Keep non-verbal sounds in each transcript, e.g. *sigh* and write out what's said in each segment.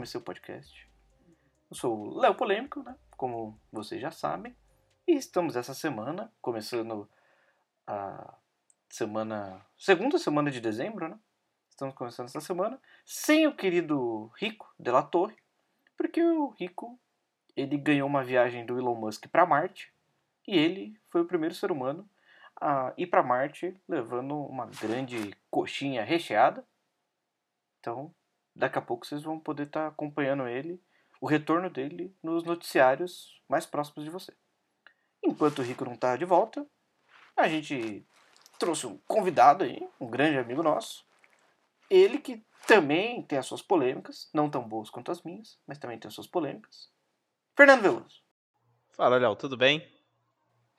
comecei o podcast. Eu sou o Léo Polêmico, né? Como vocês já sabem. E estamos essa semana, começando a semana. segunda semana de dezembro, né? Estamos começando essa semana sem o querido Rico de la Torre, porque o Rico ele ganhou uma viagem do Elon Musk para Marte e ele foi o primeiro ser humano a ir para Marte levando uma grande coxinha recheada. Então, daqui a pouco vocês vão poder estar tá acompanhando ele, o retorno dele nos noticiários mais próximos de você. Enquanto o Rico não está de volta, a gente trouxe um convidado aí, um grande amigo nosso. Ele que também tem as suas polêmicas, não tão boas quanto as minhas, mas também tem as suas polêmicas. Fernando Veloso. Fala, Léo, tudo bem?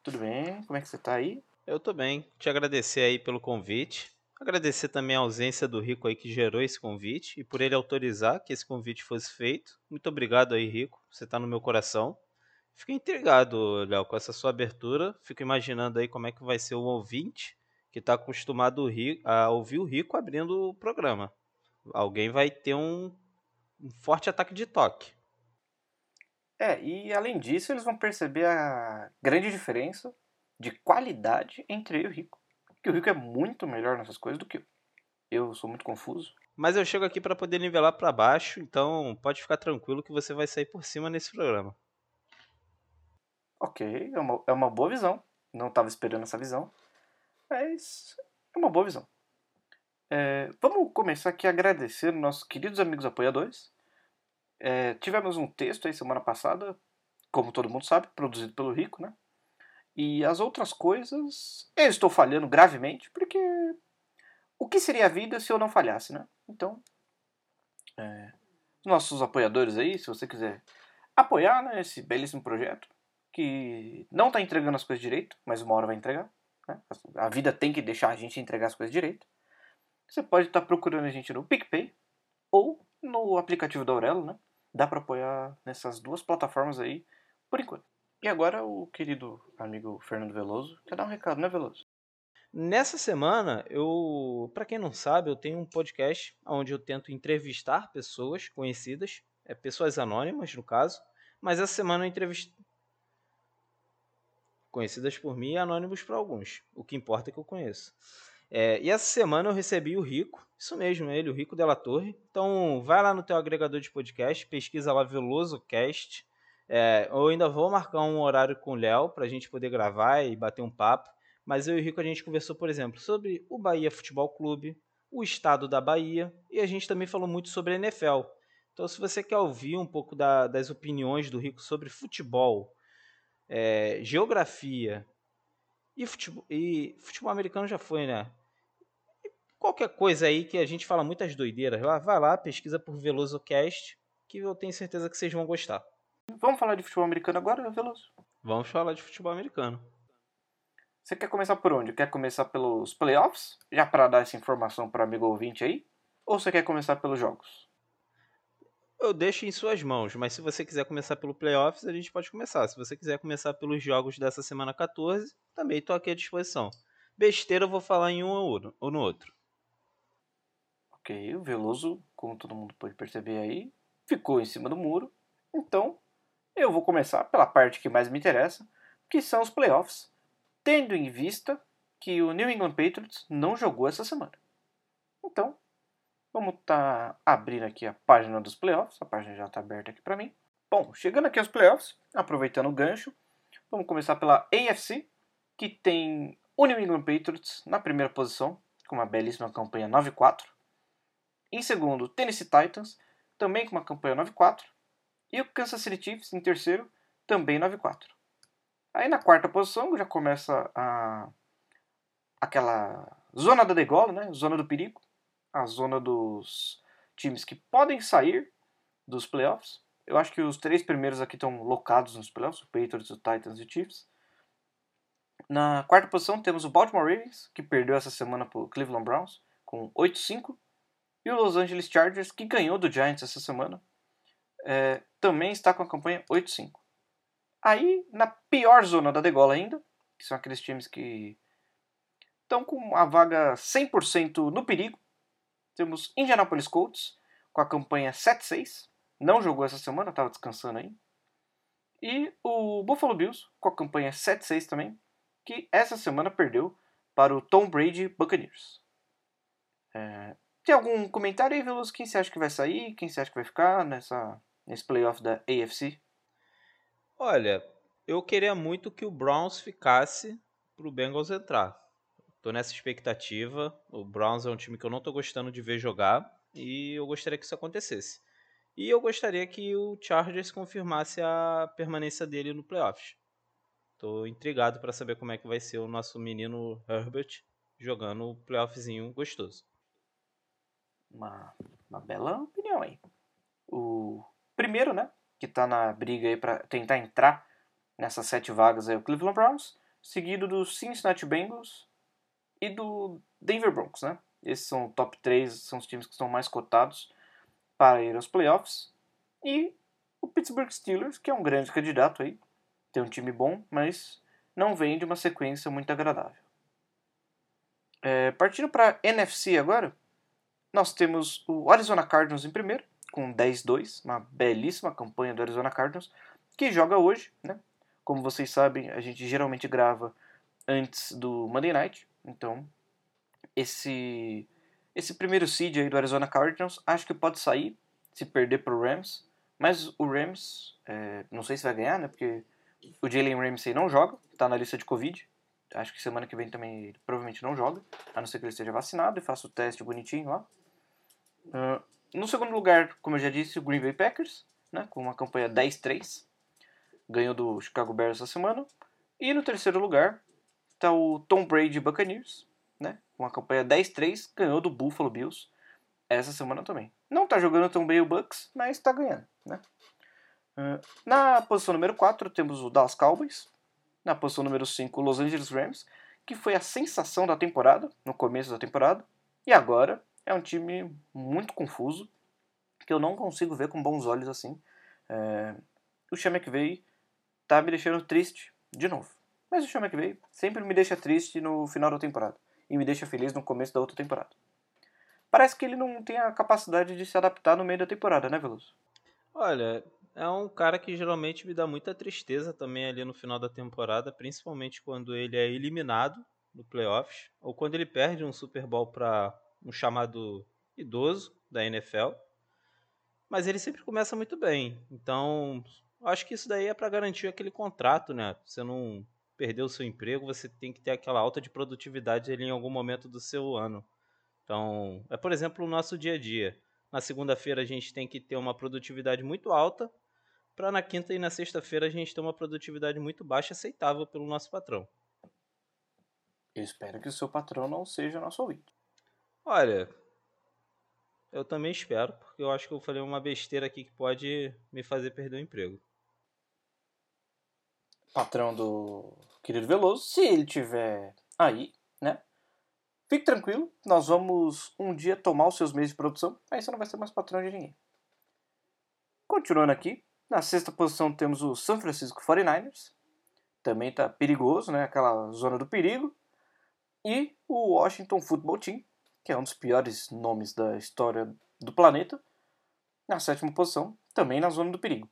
Tudo bem? Como é que você está aí? Eu tô bem. Te agradecer aí pelo convite. Agradecer também a ausência do Rico aí que gerou esse convite e por ele autorizar que esse convite fosse feito. Muito obrigado aí, Rico. Você tá no meu coração. Fiquei intrigado, Léo, com essa sua abertura. Fico imaginando aí como é que vai ser o ouvinte que está acostumado a ouvir o Rico abrindo o programa. Alguém vai ter um, um forte ataque de toque. É, e além disso, eles vão perceber a grande diferença de qualidade entre eu e o Rico. Que o Rico é muito melhor nessas coisas do que eu. Eu sou muito confuso. Mas eu chego aqui para poder nivelar para baixo, então pode ficar tranquilo que você vai sair por cima nesse programa. Ok, é uma, é uma boa visão. Não estava esperando essa visão. Mas é uma boa visão. É, vamos começar aqui agradecendo nossos queridos amigos apoiadores. É, tivemos um texto aí semana passada, como todo mundo sabe, produzido pelo Rico, né? E as outras coisas, eu estou falhando gravemente, porque o que seria a vida se eu não falhasse, né? Então, é, nossos apoiadores aí, se você quiser apoiar né, esse belíssimo projeto, que não está entregando as coisas direito, mas uma hora vai entregar. Né? A vida tem que deixar a gente entregar as coisas direito. Você pode estar tá procurando a gente no PicPay ou no aplicativo da Aurelo, né? Dá para apoiar nessas duas plataformas aí por enquanto. E agora o querido amigo Fernando Veloso quer dar um recado, né, Veloso? Nessa semana, eu, para quem não sabe, eu tenho um podcast onde eu tento entrevistar pessoas conhecidas, é, pessoas anônimas no caso, mas essa semana eu entrevistei conhecidas por mim e anônimos para alguns. O que importa é que eu conheço. É, e essa semana eu recebi o Rico, isso mesmo, ele, o Rico Della Torre. Então vai lá no teu agregador de podcast, pesquisa lá Veloso Cast é, eu ainda vou marcar um horário com o Léo para a gente poder gravar e bater um papo. Mas eu e o Rico a gente conversou, por exemplo, sobre o Bahia Futebol Clube, o estado da Bahia e a gente também falou muito sobre a NFL. Então, se você quer ouvir um pouco da, das opiniões do Rico sobre futebol, é, geografia e futebol, e futebol americano já foi, né? E qualquer coisa aí que a gente fala muitas doideiras, lá, vai lá, pesquisa por VelosoCast, que eu tenho certeza que vocês vão gostar. Vamos falar de futebol americano agora, Veloso? Vamos falar de futebol americano. Você quer começar por onde? Quer começar pelos playoffs? Já para dar essa informação para amigo ouvinte aí? Ou você quer começar pelos jogos? Eu deixo em suas mãos, mas se você quiser começar pelo playoffs, a gente pode começar. Se você quiser começar pelos jogos dessa semana 14, também estou aqui à disposição. Besteira eu vou falar em um ou no outro. Ok, o Veloso, como todo mundo pode perceber aí, ficou em cima do muro. Então, eu vou começar pela parte que mais me interessa, que são os playoffs, tendo em vista que o New England Patriots não jogou essa semana. Então, vamos tá abrindo aqui a página dos playoffs, a página já está aberta aqui para mim. Bom, chegando aqui aos playoffs, aproveitando o gancho, vamos começar pela AFC, que tem o New England Patriots na primeira posição, com uma belíssima campanha 9-4. Em segundo, Tennessee Titans, também com uma campanha 9-4. E o Kansas City Chiefs em terceiro, também 9-4. Aí na quarta posição já começa a aquela zona da degola, né? Zona do perigo, a zona dos times que podem sair dos playoffs. Eu acho que os três primeiros aqui estão locados nos playoffs, o Patriots, o Titans e o Chiefs. Na quarta posição temos o Baltimore Ravens, que perdeu essa semana para o Cleveland Browns, com 8-5. E o Los Angeles Chargers, que ganhou do Giants essa semana, é, também está com a campanha 8-5. Aí, na pior zona da degola ainda, que são aqueles times que estão com a vaga 100% no perigo, temos Indianapolis Colts com a campanha 7-6. Não jogou essa semana, estava descansando aí. E o Buffalo Bills com a campanha 7-6 também, que essa semana perdeu para o Tom Brady Buccaneers. É... Tem algum comentário aí, Veloso? Quem você acha que vai sair? Quem você acha que vai ficar nessa, nesse playoff da AFC? Olha, eu queria muito que o Browns ficasse para o Bengals entrar. Tô nessa expectativa. O Browns é um time que eu não tô gostando de ver jogar e eu gostaria que isso acontecesse. E eu gostaria que o Chargers confirmasse a permanência dele no playoffs. Tô intrigado para saber como é que vai ser o nosso menino Herbert jogando o playoffzinho gostoso. Uma, uma bela opinião aí. O primeiro, né, que tá na briga aí para tentar entrar nessas sete vagas é o Cleveland Browns, seguido dos Cincinnati Bengals e do Denver Broncos, né? Esses são o top 3, são os times que estão mais cotados para ir aos playoffs. E o Pittsburgh Steelers, que é um grande candidato aí, tem um time bom, mas não vem de uma sequência muito agradável. É, partindo para NFC agora, nós temos o Arizona Cardinals em primeiro, com 10-2, uma belíssima campanha do Arizona Cardinals, que joga hoje, né? Como vocês sabem, a gente geralmente grava antes do Monday Night, então, esse esse primeiro seed aí do Arizona Cardinals acho que pode sair se perder para o Rams, mas o Rams é, não sei se vai ganhar, né? Porque o Jalen Ramsey não joga, está na lista de Covid. Acho que semana que vem também provavelmente não joga, a não ser que ele esteja vacinado e faça o teste bonitinho lá. Uh, no segundo lugar, como eu já disse, o Green Bay Packers, né, com uma campanha 10-3, ganhou do Chicago Bears essa semana. E no terceiro lugar, Tá o Tom Brady Buccaneers, né? Com a campanha 10-3, ganhou do Buffalo Bills essa semana também. Não tá jogando tão bem o Bucks, mas tá ganhando, né? Na posição número 4 temos o Dallas Cowboys. Na posição número 5, o Los Angeles Rams, que foi a sensação da temporada, no começo da temporada. E agora é um time muito confuso, que eu não consigo ver com bons olhos assim. É... O Sean McVay tá me deixando triste de novo. Mas o Sean McVay sempre me deixa triste no final da temporada e me deixa feliz no começo da outra temporada. Parece que ele não tem a capacidade de se adaptar no meio da temporada, né, Veloso? Olha, é um cara que geralmente me dá muita tristeza também ali no final da temporada, principalmente quando ele é eliminado no playoffs ou quando ele perde um Super Bowl para um chamado idoso da NFL. Mas ele sempre começa muito bem. Então, acho que isso daí é para garantir aquele contrato, né? Você não perder o seu emprego, você tem que ter aquela alta de produtividade ali em algum momento do seu ano. Então, é por exemplo o nosso dia a dia. Na segunda-feira a gente tem que ter uma produtividade muito alta, para na quinta e na sexta-feira a gente ter uma produtividade muito baixa aceitável pelo nosso patrão. Eu espero que o seu patrão não seja nosso ouvinte. Olha, eu também espero, porque eu acho que eu falei uma besteira aqui que pode me fazer perder o emprego. Patrão do querido Veloso, se ele tiver aí, né? Fique tranquilo, nós vamos um dia tomar os seus meios de produção, aí você não vai ser mais patrão de ninguém. Continuando aqui, na sexta posição temos o San Francisco 49ers, também tá perigoso, né? Aquela zona do perigo. E o Washington Football Team, que é um dos piores nomes da história do planeta, na sétima posição, também na zona do perigo.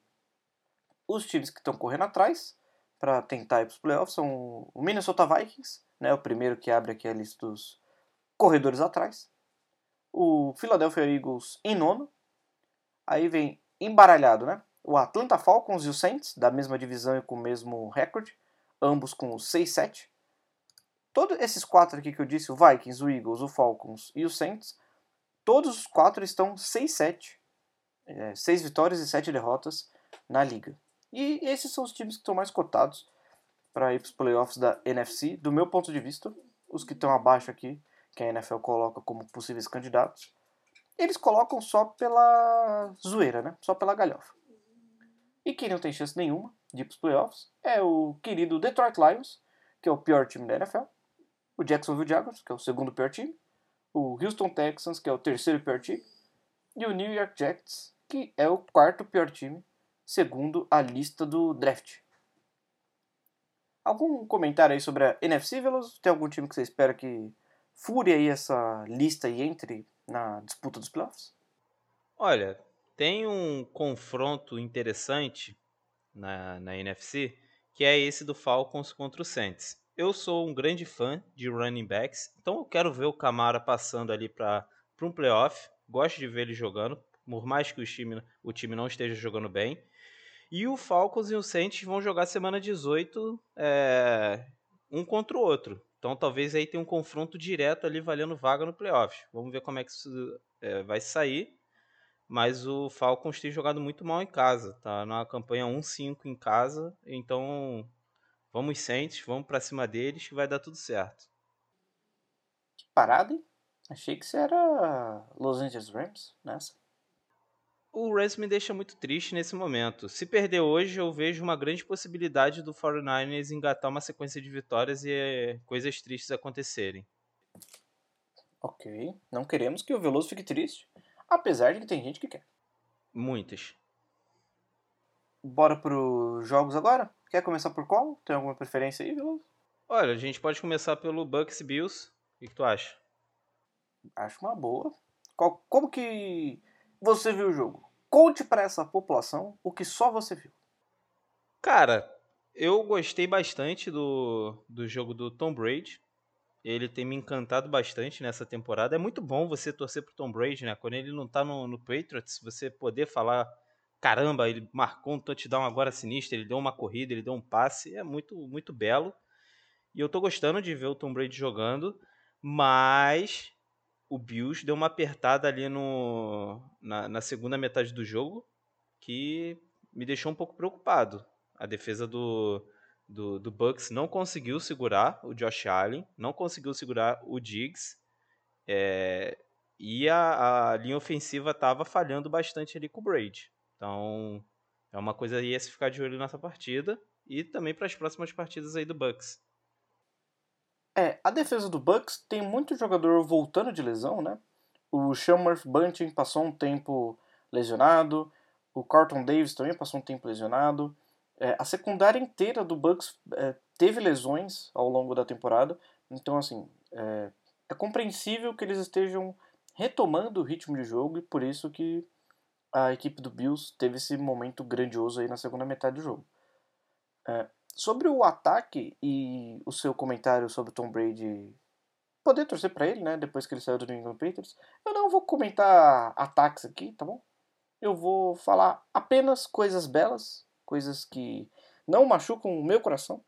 Os times que estão correndo atrás para tentar ir para os playoffs são o Minnesota Vikings, né, o primeiro que abre aqui a lista dos corredores atrás. O Philadelphia Eagles em nono. Aí vem embaralhado, né? O Atlanta Falcons e o Saints, da mesma divisão e com o mesmo recorde, ambos com 6-7. Todos esses quatro aqui que eu disse, o Vikings, o Eagles, o Falcons e o Saints, todos os quatro estão 6-7. É, 6 vitórias e 7 derrotas na liga. E esses são os times que estão mais cotados para ir para os playoffs da NFC, do meu ponto de vista. Os que estão abaixo aqui, que a NFL coloca como possíveis candidatos, eles colocam só pela zoeira, né? Só pela galhofa. E quem não tem chance nenhuma de ir para os playoffs é o querido Detroit Lions, que é o pior time da NFL, o Jacksonville Jaguars, que é o segundo pior time, o Houston Texans, que é o terceiro pior time, e o New York Jets, que é o quarto pior time segundo a lista do draft. Algum comentário aí sobre a NFC, Veloso? Tem algum time que você espera que fure aí essa lista e entre na disputa dos playoffs? Olha, tem um confronto interessante na, na NFC, que é esse do Falcons contra o Saints. Eu sou um grande fã de running backs, então eu quero ver o Camara passando ali para um playoff. Gosto de ver ele jogando, por mais que o time, o time não esteja jogando bem. E o Falcons e o Saints vão jogar semana 18 é, um contra o outro. Então talvez aí tenha um confronto direto ali valendo vaga no playoff. Vamos ver como é que isso é, vai sair. Mas o Falcons tem jogado muito mal em casa. Tá na campanha 1-5 em casa. Então vamos Saints, vamos para cima deles que vai dar tudo certo. Que parada, hein? Achei que você era Los Angeles Rams nessa o Rams me deixa muito triste nesse momento. Se perder hoje, eu vejo uma grande possibilidade do 49ers engatar uma sequência de vitórias e eh, coisas tristes acontecerem. Ok. Não queremos que o Veloso fique triste, apesar de que tem gente que quer. Muitas. Bora para jogos agora? Quer começar por qual? Tem alguma preferência aí, Veloso? Olha, a gente pode começar pelo Bucks Bills. O que, que tu acha? Acho uma boa. Qual, como que você viu o jogo? Conte para essa população o que só você viu. Cara, eu gostei bastante do, do jogo do Tom Brady. Ele tem me encantado bastante nessa temporada. É muito bom você torcer pro Tom Brady, né? Quando ele não tá no, no Patriots, você poder falar: caramba, ele marcou um touchdown agora sinistro, ele deu uma corrida, ele deu um passe. É muito, muito belo. E eu tô gostando de ver o Tom Brady jogando, mas o Bills deu uma apertada ali no, na, na, segunda metade do jogo que me deixou um pouco preocupado. A defesa do, do, do Bucks não conseguiu segurar o Josh Allen, não conseguiu segurar o Diggs, é, e a, a, linha ofensiva estava falhando bastante ali com o Brady. Então é uma coisa aí a se ficar de olho nessa partida e também para as próximas partidas aí do Bucks. É, a defesa do Bucks tem muito jogador voltando de lesão, né? O Shamar Bunting passou um tempo lesionado, o Carlton Davis também passou um tempo lesionado. É, a secundária inteira do Bucks é, teve lesões ao longo da temporada, então assim é, é, compreensível que eles estejam retomando o ritmo de jogo e por isso que a equipe do Bills teve esse momento grandioso aí na segunda metade do jogo. É, Sobre o ataque e o seu comentário sobre o Tom Brady poder torcer para ele, né, depois que ele saiu do New England Patriots, eu não vou comentar ataques aqui, tá bom? Eu vou falar apenas coisas belas, coisas que não machucam o meu coração.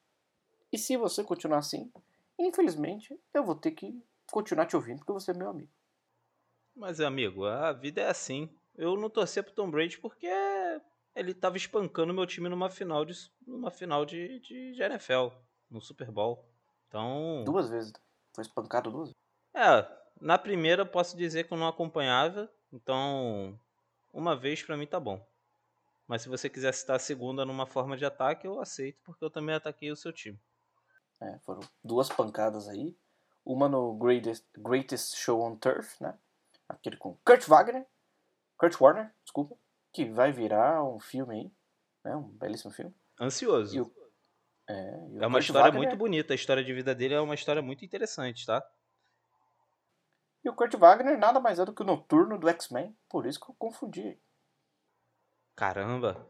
E se você continuar assim, infelizmente, eu vou ter que continuar te ouvindo porque você é meu amigo. Mas, amigo, a vida é assim. Eu não torcia pro Tom Brady porque ele estava espancando meu time numa final de, numa final de, de, de, NFL, no Super Bowl. Então. Duas vezes. Foi espancado duas vezes. É, na primeira posso dizer que eu não acompanhava, então uma vez para mim tá bom. Mas se você quiser citar a segunda numa forma de ataque, eu aceito, porque eu também ataquei o seu time. É, foram duas pancadas aí. Uma no Greatest, Greatest Show on Turf, né? Aquele com Kurt Wagner. Kurt Warner, desculpa que vai virar um filme aí, né? Um belíssimo filme. Ansioso. O, é, é uma história Wagner, muito bonita. A história de vida dele é uma história muito interessante, tá? E o Kurt Wagner nada mais é do que o Noturno do X-Men, por isso que eu confundi. Caramba.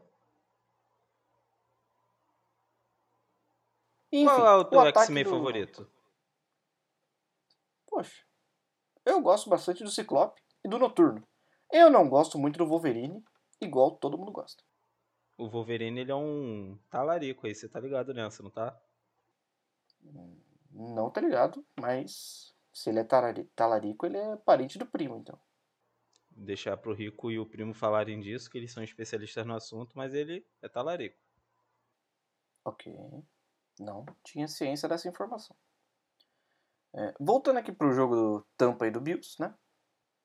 Enfim, Qual é o teu X-Men do... favorito? Poxa, eu gosto bastante do Ciclope e do Noturno. Eu não gosto muito do Wolverine, igual todo mundo gosta. O Wolverine, ele é um talarico aí, você tá ligado nessa, não tá? Não tá ligado, mas se ele é talarico, ele é parente do primo, então. Deixar pro Rico e o primo falarem disso, que eles são especialistas no assunto, mas ele é talarico. Ok. Não tinha ciência dessa informação. É, voltando aqui pro jogo do Tampa e do Bills, né?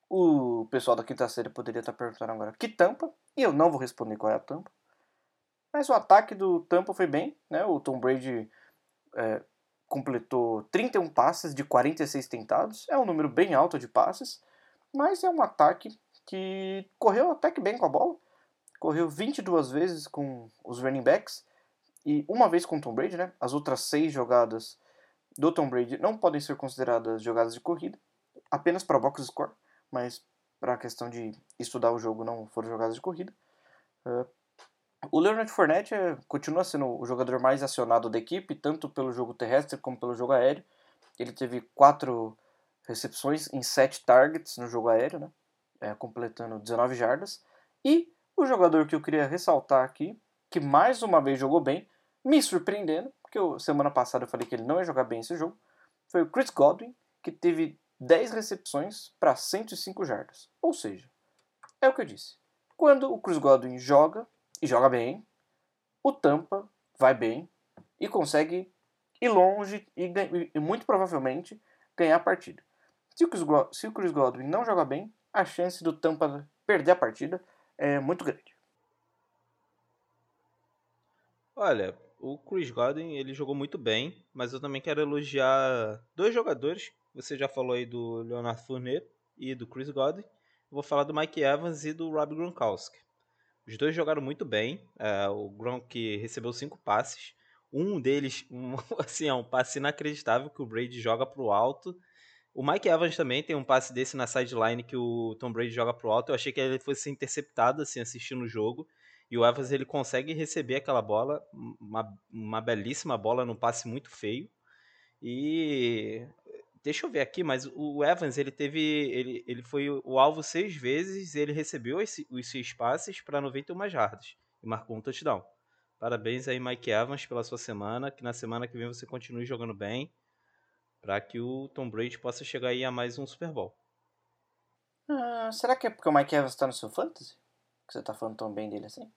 O pessoal da quinta série poderia estar perguntando agora que tampa, e eu não vou responder qual é a tampa. Mas o ataque do Tampa foi bem, né? O Tom Brady é, completou 31 passes de 46 tentados, é um número bem alto de passes, mas é um ataque que correu até que bem com a bola. Correu 22 vezes com os running backs e uma vez com o Tom Brady, né? As outras seis jogadas do Tom Brady não podem ser consideradas jogadas de corrida, apenas para box score mas para a questão de estudar o jogo não foram jogadas de corrida. Uh, o Leonard Fournette é, continua sendo o jogador mais acionado da equipe, tanto pelo jogo terrestre como pelo jogo aéreo. Ele teve quatro recepções em sete targets no jogo aéreo, né? É, completando 19 jardas. E o jogador que eu queria ressaltar aqui, que mais uma vez jogou bem, me surpreendendo, porque eu, semana passada eu falei que ele não ia jogar bem esse jogo, foi o Chris Godwin, que teve 10 recepções para 105 jardas. Ou seja, é o que eu disse. Quando o Chris Godwin joga, e joga bem, o Tampa vai bem e consegue ir longe e, e muito provavelmente ganhar a partida. Se o, Chris, se o Chris Godwin não joga bem, a chance do Tampa perder a partida é muito grande. Olha, o Chris Godwin ele jogou muito bem, mas eu também quero elogiar dois jogadores. Você já falou aí do Leonard Fournette e do Chris Godwin. Eu vou falar do Mike Evans e do Rob Gronkowski. Os dois jogaram muito bem. É, o Gronk recebeu cinco passes. Um deles, *laughs* um, assim, é um passe inacreditável que o Brady joga pro alto. O Mike Evans também tem um passe desse na sideline que o Tom Brady joga pro alto. Eu achei que ele fosse interceptado, assim, assistindo o jogo. E o Evans, ele consegue receber aquela bola, uma, uma belíssima bola num passe muito feio. E Deixa eu ver aqui, mas o Evans ele teve. Ele, ele foi o alvo seis vezes ele recebeu esse, os seis passes para 91 jardas e marcou um touchdown. Parabéns aí, Mike Evans, pela sua semana. Que na semana que vem você continue jogando bem. Para que o Tom Brady possa chegar aí a mais um Super Bowl. Ah, será que é porque o Mike Evans está no seu fantasy? Que você está falando tão bem dele assim?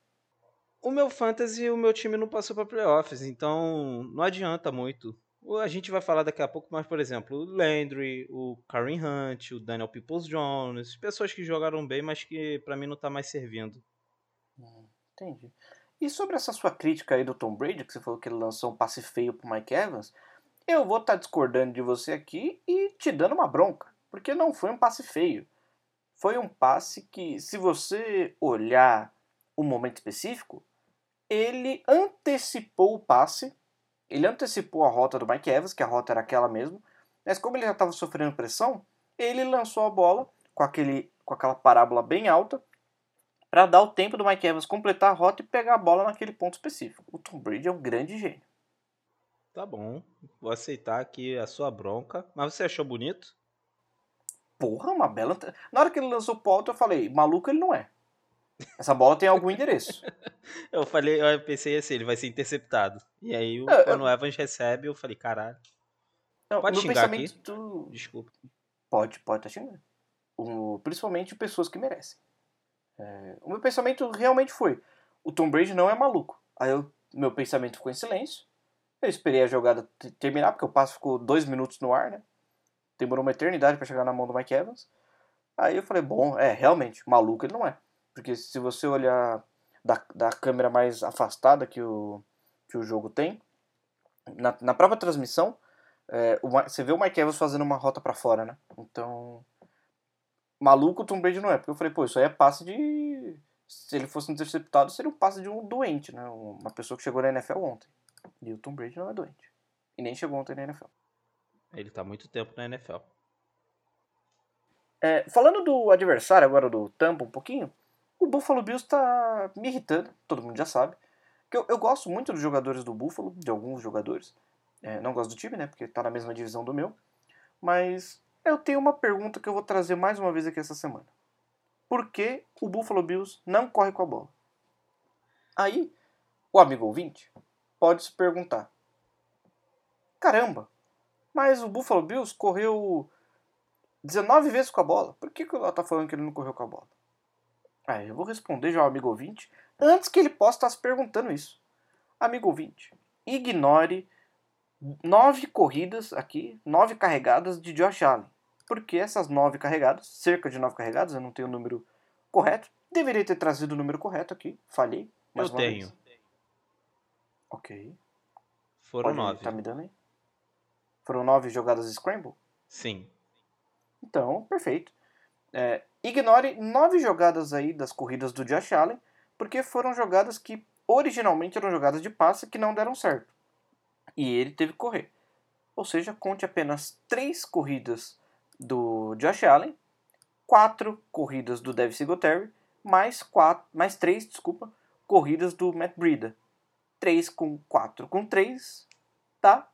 O meu fantasy, o meu time não passou para playoffs, então não adianta muito. A gente vai falar daqui a pouco, mas, por exemplo, o Landry, o Karen Hunt, o Daniel Peoples Jones, pessoas que jogaram bem, mas que para mim não tá mais servindo. Hum, entendi. E sobre essa sua crítica aí do Tom Brady, que você falou que ele lançou um passe feio pro Mike Evans, eu vou estar tá discordando de você aqui e te dando uma bronca, porque não foi um passe feio. Foi um passe que, se você olhar o momento específico, ele antecipou o passe ele antecipou a rota do Mike Evans, que a rota era aquela mesmo, mas como ele já estava sofrendo pressão, ele lançou a bola com, aquele, com aquela parábola bem alta para dar o tempo do Mike Evans completar a rota e pegar a bola naquele ponto específico. O Tom Brady é um grande gênio. Tá bom, vou aceitar aqui a sua bronca. Mas você achou bonito? Porra, uma bela. Na hora que ele lançou o alto, eu falei: maluco ele não é. Essa bola tem algum endereço. *laughs* eu falei, eu pensei assim, ele vai ser interceptado. E aí, eu, é, quando eu... o Evans recebe, eu falei, caralho. Não, pode xingar aqui? Tu... Desculpa. Pode, pode estar tá xingando. O, principalmente pessoas que merecem. É, o meu pensamento realmente foi: o Tom Brady não é maluco. Aí eu, meu pensamento ficou em silêncio. Eu esperei a jogada terminar, porque o passo ficou dois minutos no ar, né? Demorou uma eternidade para chegar na mão do Mike Evans. Aí eu falei: bom, é, realmente, maluco ele não é. Porque se você olhar da, da câmera mais afastada que o, que o jogo tem, na, na própria transmissão, é, o, você vê o Mike Evans fazendo uma rota para fora, né? Então, maluco o Tom Brady não é. Porque eu falei, pô, isso aí é passe de... Se ele fosse interceptado, seria um passe de um doente, né? Uma pessoa que chegou na NFL ontem. E o Tom Brady não é doente. E nem chegou ontem na NFL. Ele tá muito tempo na NFL. É, falando do adversário agora do Tampa um pouquinho, o Buffalo Bills está me irritando, todo mundo já sabe. Que eu, eu, gosto muito dos jogadores do Buffalo, de alguns jogadores. É, não gosto do time, né? Porque está na mesma divisão do meu. Mas eu tenho uma pergunta que eu vou trazer mais uma vez aqui essa semana. Por que o Buffalo Bills não corre com a bola? Aí, o amigo ouvinte pode se perguntar: caramba, mas o Buffalo Bills correu 19 vezes com a bola. Por que, que ela está falando que ele não correu com a bola? Ah, eu vou responder já ao amigo ouvinte antes que ele possa estar se perguntando isso. Amigo ouvinte, ignore nove corridas aqui, nove carregadas de Josh Allen. Porque essas nove carregadas, cerca de nove carregadas, eu não tenho o número correto. Deveria ter trazido o número correto aqui, falhei. eu tenho. Vez. Ok. Foram Pode, nove. Tá me dando aí? Foram nove jogadas Scramble? Sim. Então, perfeito. É, ignore nove jogadas aí das corridas do Josh Allen, porque foram jogadas que originalmente eram jogadas de passe que não deram certo. E ele teve que correr. Ou seja, conte apenas três corridas do Josh Allen, quatro corridas do Devin Singletary, mais, quatro, mais três, desculpa, corridas do Matt Breida. 3 com 4 com 3 dá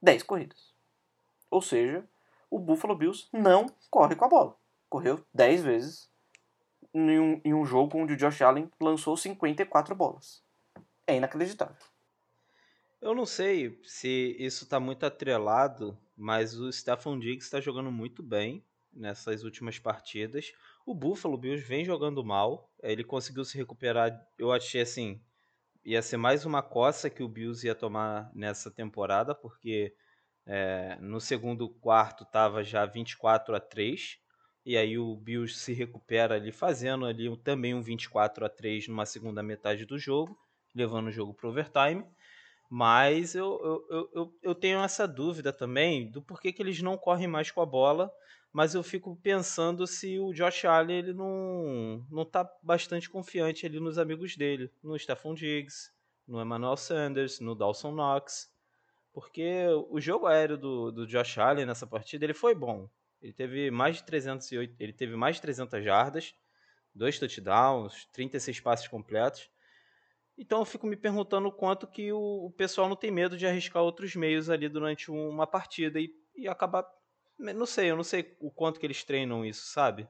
10 corridas. Ou seja, o Buffalo Bills não corre com a bola. Correu 10 vezes em um, em um jogo onde o Josh Allen lançou 54 bolas. É inacreditável. Eu não sei se isso está muito atrelado, mas o Stephon Diggs está jogando muito bem nessas últimas partidas. O Buffalo Bills vem jogando mal. Ele conseguiu se recuperar. Eu achei assim, ia ser mais uma coça que o Bills ia tomar nessa temporada, porque é, no segundo quarto estava já 24 a 3 e aí o Bills se recupera ali fazendo ali também um 24 a 3 numa segunda metade do jogo, levando o jogo para overtime. Mas eu, eu, eu, eu tenho essa dúvida também do porquê que eles não correm mais com a bola. Mas eu fico pensando se o Josh Allen ele não, não tá bastante confiante ali nos amigos dele, no Stephon Diggs, no Emmanuel Sanders, no Dawson Knox. Porque o jogo aéreo do, do Josh Allen nessa partida ele foi bom. Ele teve mais de 308, ele teve mais de 300 jardas, dois touchdowns, 36 passes completos. Então eu fico me perguntando o quanto que o, o pessoal não tem medo de arriscar outros meios ali durante uma partida e, e acabar. Não sei, eu não sei o quanto que eles treinam isso, sabe?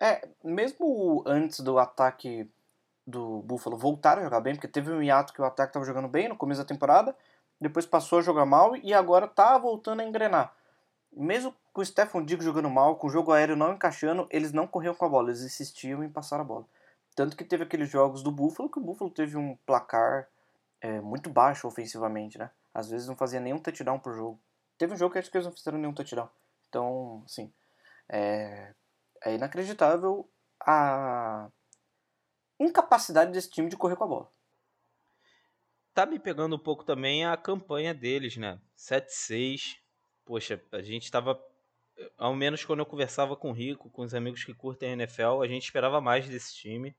É, mesmo antes do ataque do Buffalo voltar a jogar bem, porque teve um hiato que o ataque estava jogando bem no começo da temporada, depois passou a jogar mal e agora tá voltando a engrenar. Mesmo com o Stephon Diggs jogando mal, com o jogo aéreo não encaixando, eles não corriam com a bola, eles insistiam em passar a bola. Tanto que teve aqueles jogos do Buffalo que o Buffalo teve um placar é, muito baixo ofensivamente, né? Às vezes não fazia nenhum touchdown por jogo. Teve um jogo que acho que eles não fizeram nenhum touchdown. Então, assim, é, é inacreditável a incapacidade desse time de correr com a bola. Tá me pegando um pouco também a campanha deles, né? 7-6. Poxa, a gente tava. Ao menos quando eu conversava com o Rico, com os amigos que curtem a NFL, a gente esperava mais desse time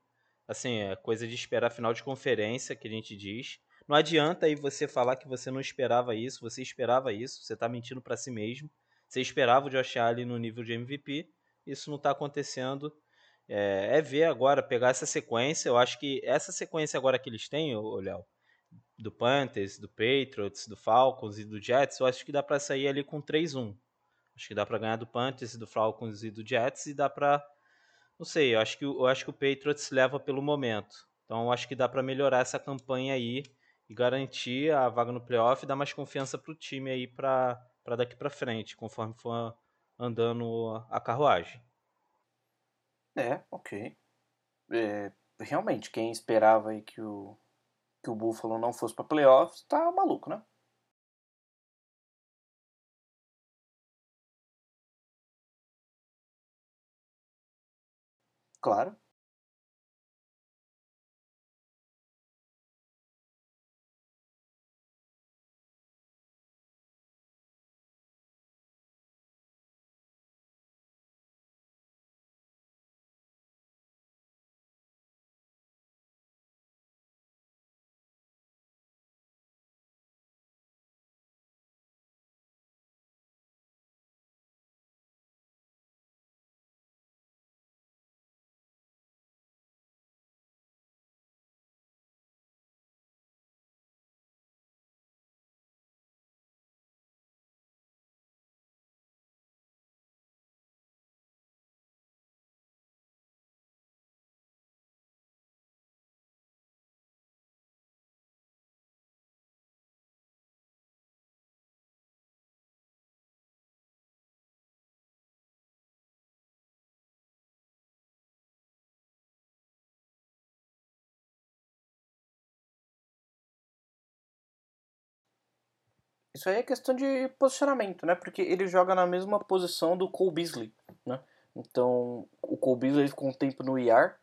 assim, é coisa de esperar final de conferência, que a gente diz. Não adianta aí você falar que você não esperava isso, você esperava isso, você tá mentindo para si mesmo. Você esperava o Josh Allen no nível de MVP, isso não tá acontecendo. É, é ver agora, pegar essa sequência. Eu acho que essa sequência agora que eles têm, Léo, do Panthers, do Patriots, do Falcons e do Jets, eu acho que dá para sair ali com 3-1. Acho que dá para ganhar do Panthers, do Falcons e do Jets e dá para não sei, eu acho que, eu acho que o Patriots leva pelo momento. Então eu acho que dá para melhorar essa campanha aí e garantir a vaga no playoff e dar mais confiança para o time aí para daqui para frente, conforme for andando a carruagem. É, ok. É, realmente, quem esperava aí que o, que o Buffalo não fosse para playoffs tá maluco, né? Claro. Isso aí é questão de posicionamento, né? Porque ele joga na mesma posição do Cole Beasley, né? Então, o Cole Beasley ficou um tempo no IR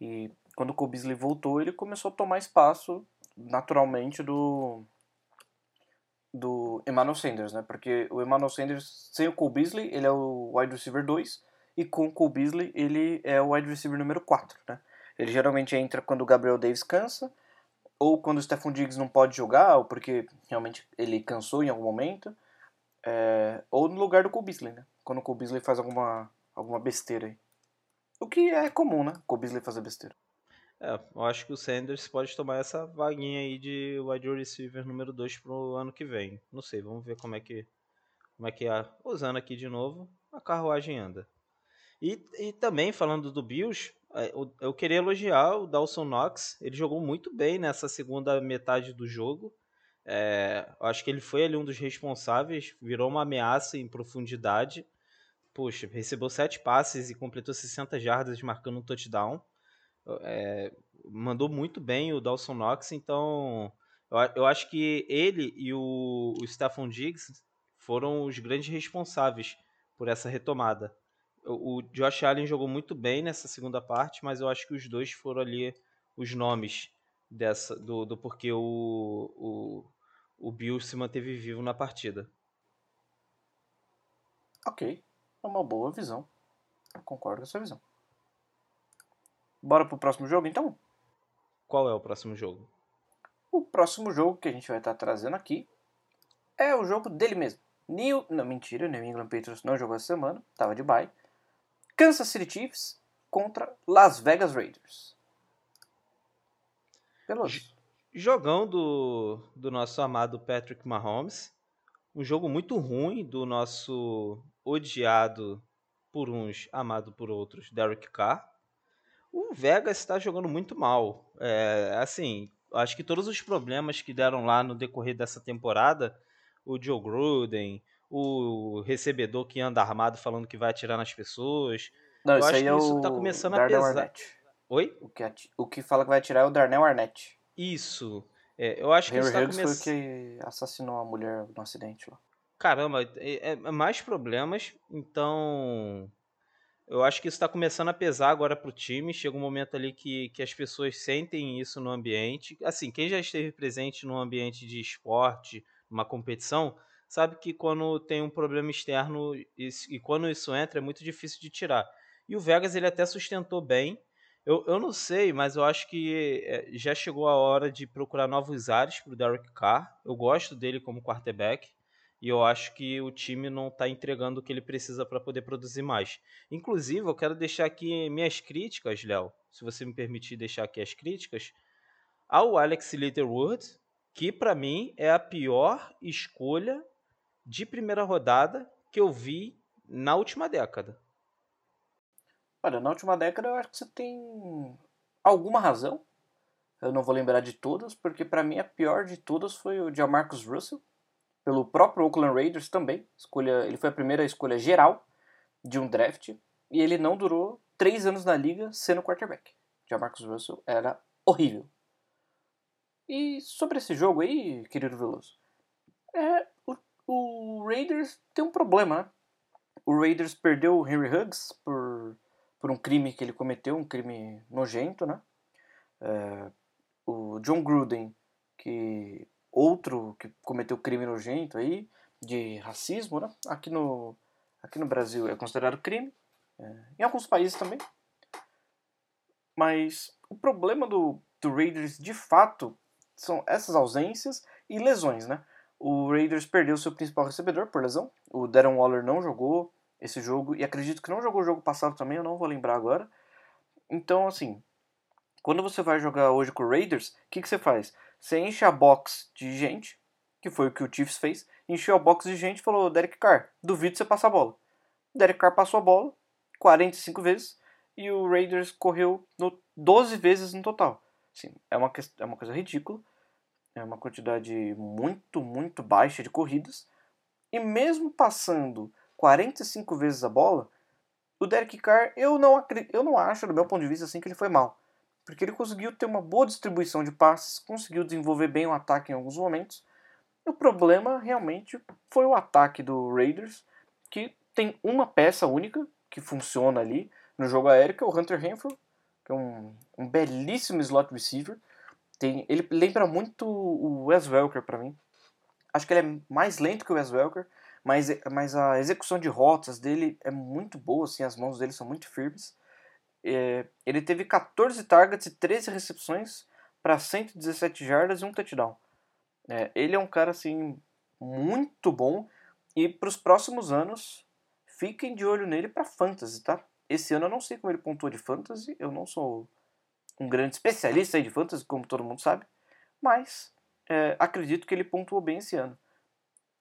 e quando o Cole Beasley voltou, ele começou a tomar espaço naturalmente do do Emmanuel Sanders, né? Porque o Emmanuel Sanders, sem o Cole Beasley, ele é o wide receiver 2 e com o Cole Beasley, ele é o wide receiver número 4, né? Ele geralmente entra quando o Gabriel Davis cansa ou quando o Stephon Diggs não pode jogar, ou porque realmente ele cansou em algum momento, é, ou no lugar do Cole né? Quando o Cole faz alguma, alguma besteira aí. O que é comum, né? O Beasley fazer besteira. É, eu acho que o Sanders pode tomar essa vaguinha aí de wide receiver número 2 pro ano que vem. Não sei, vamos ver como é que como é que é, usando aqui de novo, a carruagem anda. E, e também falando do Bills, eu queria elogiar o Dawson Knox, ele jogou muito bem nessa segunda metade do jogo. É, acho que ele foi ali um dos responsáveis, virou uma ameaça em profundidade. Poxa, recebeu sete passes e completou 60 jardas marcando um touchdown. É, mandou muito bem o Dawson Knox, então eu, eu acho que ele e o, o Stephon Diggs foram os grandes responsáveis por essa retomada. O, o Josh Allen jogou muito bem nessa segunda parte, mas eu acho que os dois foram ali os nomes dessa do, do porquê o, o, o Bill se manteve vivo na partida. Ok, é uma boa visão. Eu concordo com essa visão. Bora pro próximo jogo então? Qual é o próximo jogo? O próximo jogo que a gente vai estar trazendo aqui é o jogo dele mesmo. New, não, mentira, New England Patriots não jogou essa semana, tava de bye. Kansas City Chiefs contra Las Vegas Raiders. Pelos. Jogão do, do nosso amado Patrick Mahomes. Um jogo muito ruim do nosso odiado por uns, amado por outros, Derek Carr. O Vegas está jogando muito mal. É, assim, acho que todos os problemas que deram lá no decorrer dessa temporada o Joe Gruden, o recebedor que anda armado falando que vai atirar nas pessoas. Não, Eu isso acho aí que é isso tá começando Darnell a pesar. Arnett. Oi? O que, o que fala que vai atirar é o Darnell Arnett. Isso. É, eu acho que Henry isso tá começando... foi que assassinou a mulher no acidente lá. Caramba, é, é mais problemas, então eu acho que isso está começando a pesar agora para o time. Chega um momento ali que, que as pessoas sentem isso no ambiente. Assim, quem já esteve presente num ambiente de esporte, uma competição, sabe que quando tem um problema externo e, quando isso entra é muito difícil de tirar. E o Vegas ele até sustentou bem. Eu, eu não sei, mas eu acho que é, já chegou a hora de procurar novos ares para o Derek Carr. Eu gosto dele como quarterback e eu acho que o time não está entregando o que ele precisa para poder produzir mais. Inclusive, eu quero deixar aqui minhas críticas, Léo, se você me permitir deixar aqui as críticas, ao Alex Leatherwood, que para mim é a pior escolha de primeira rodada que eu vi na última década. Olha, na última década eu acho que você tem alguma razão. Eu não vou lembrar de todas, porque para mim a pior de todas foi o Jamarcus Russell, pelo próprio Oakland Raiders também. Escolha, ele foi a primeira escolha geral de um draft e ele não durou três anos na liga sendo quarterback. Jamarcus Russell era horrível. E sobre esse jogo aí, querido Veloso, é, o, o, Raiders tem um problema, né? O Raiders perdeu o Henry Huggs por, por um crime que ele cometeu, um crime nojento, né? É, o John Gruden, que outro que cometeu crime nojento aí, de racismo, né? Aqui no, aqui no Brasil é considerado crime, é, em alguns países também. Mas o problema do, do Raiders, de fato, são essas ausências e lesões, né? O Raiders perdeu seu principal recebedor por lesão. O Darren Waller não jogou esse jogo e acredito que não jogou o jogo passado também, eu não vou lembrar agora. Então, assim, quando você vai jogar hoje com o Raiders, o que, que você faz? Você enche a box de gente, que foi o que o Chiefs fez, encheu a box de gente e falou: Derek Carr, duvido você passar a bola. Derek Carr passou a bola 45 vezes e o Raiders correu no 12 vezes no total. Assim, é, uma, é uma coisa ridícula é uma quantidade muito, muito baixa de corridas. E mesmo passando 45 vezes a bola, o Derek Carr, eu não, eu não acho, do meu ponto de vista, assim, que ele foi mal. Porque ele conseguiu ter uma boa distribuição de passes, conseguiu desenvolver bem o ataque em alguns momentos. O problema realmente foi o ataque do Raiders, que tem uma peça única que funciona ali no jogo aéreo, que é o Hunter Renfrew, que é um, um belíssimo slot receiver tem, ele lembra muito o Wes Welker para mim. Acho que ele é mais lento que o Wes Welker, mas, mas a execução de rotas dele é muito boa, assim, as mãos dele são muito firmes. É, ele teve 14 targets e 13 recepções para 117 jardas e um touchdown. É, ele é um cara assim muito bom e para os próximos anos fiquem de olho nele para fantasy, tá? Esse ano eu não sei como ele pontuou de fantasy, eu não sou um grande especialista de fantasy, como todo mundo sabe, mas é, acredito que ele pontuou bem esse ano.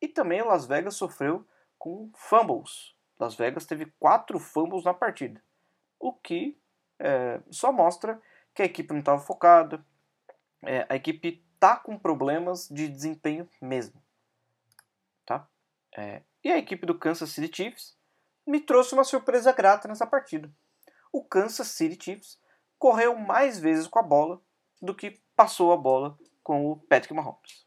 E também o Las Vegas sofreu com fumbles. Las Vegas teve quatro fumbles na partida, o que é, só mostra que a equipe não estava focada, é, a equipe tá com problemas de desempenho mesmo, tá? É, e a equipe do Kansas City Chiefs me trouxe uma surpresa grata nessa partida. O Kansas City Chiefs correu mais vezes com a bola do que passou a bola com o Patrick Mahomes.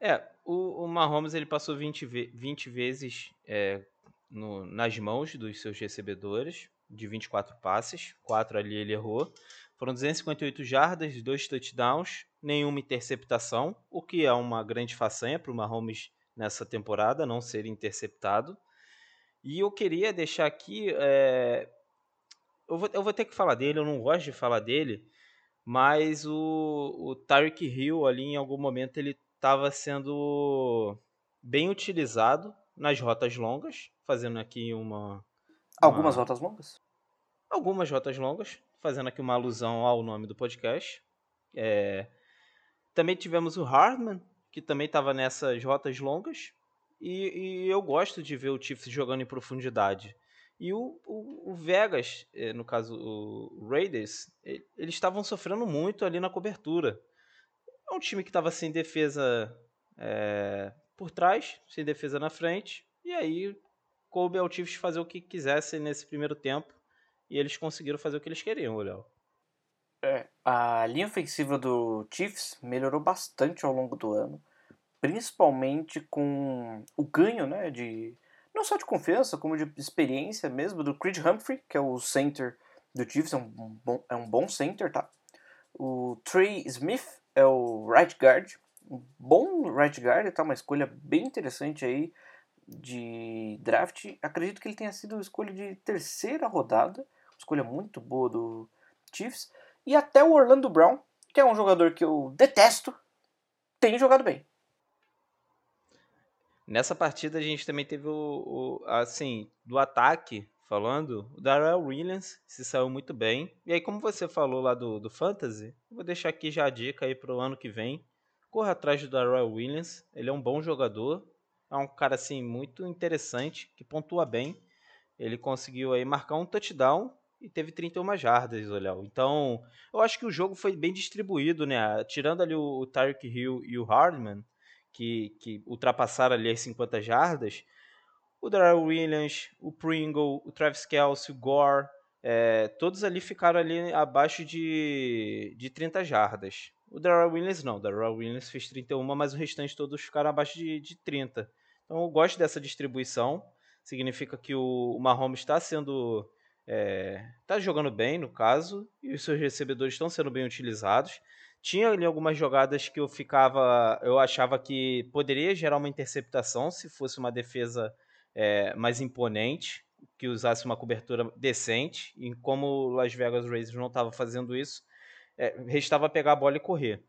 É, o, o Mahomes ele passou 20, 20 vezes é, no, nas mãos dos seus recebedores, de 24 passes, 4 ali ele errou. Foram 258 jardas, 2 touchdowns, nenhuma interceptação, o que é uma grande façanha para o Mahomes nessa temporada, não ser interceptado. E eu queria deixar aqui. É... Eu, vou, eu vou ter que falar dele, eu não gosto de falar dele, mas o, o Tyreek Hill ali em algum momento ele estava sendo bem utilizado nas rotas longas, fazendo aqui uma. Algumas uma... rotas longas? Algumas rotas longas, fazendo aqui uma alusão ao nome do podcast. É... Também tivemos o Hardman, que também estava nessas rotas longas. E, e, eu gosto de ver o Chiefs jogando em profundidade. E o, o, o Vegas, eh, no caso o Raiders, eles estavam sofrendo muito ali na cobertura. É um time que estava sem defesa é, por trás, sem defesa na frente. E aí coube ao Chiefs fazer o que quisesse nesse primeiro tempo. E eles conseguiram fazer o que eles queriam, Léo. É, a linha ofensiva do Chiefs melhorou bastante ao longo do ano, principalmente com o ganho, né, de não só de confiança, como de experiência mesmo do Creed Humphrey, que é o center do Chiefs, é um bom, é um bom center, tá? O Trey Smith é o right guard, um bom right guard, tá? Uma escolha bem interessante aí de draft. Acredito que ele tenha sido escolha de terceira rodada, escolha muito boa do Chiefs. E até o Orlando Brown, que é um jogador que eu detesto, tem jogado bem. Nessa partida a gente também teve o, o assim, do ataque, falando, o Darrell Williams se saiu muito bem. E aí, como você falou lá do, do Fantasy, vou deixar aqui já a dica aí pro ano que vem. Corra atrás do Darrell Williams, ele é um bom jogador, é um cara assim muito interessante, que pontua bem. Ele conseguiu aí marcar um touchdown e teve 31 jardas, Léo. Então, eu acho que o jogo foi bem distribuído, né? Tirando ali o, o Tyreek Hill e o Hardman, que, que ultrapassaram ali as 50 jardas, o Darrell Williams, o Pringle, o Travis Kelce, o Gore, é, todos ali ficaram ali abaixo de, de 30 jardas. O Darrell Williams não, o Darrell Williams fez 31, mas o restante todos ficaram abaixo de, de 30. Então eu gosto dessa distribuição, significa que o, o Mahomes está sendo é, tá jogando bem, no caso, e os seus recebedores estão sendo bem utilizados. Tinha ali algumas jogadas que eu ficava. Eu achava que poderia gerar uma interceptação se fosse uma defesa é, mais imponente, que usasse uma cobertura decente. E como Las Vegas Raiders não estava fazendo isso, é, restava pegar a bola e correr.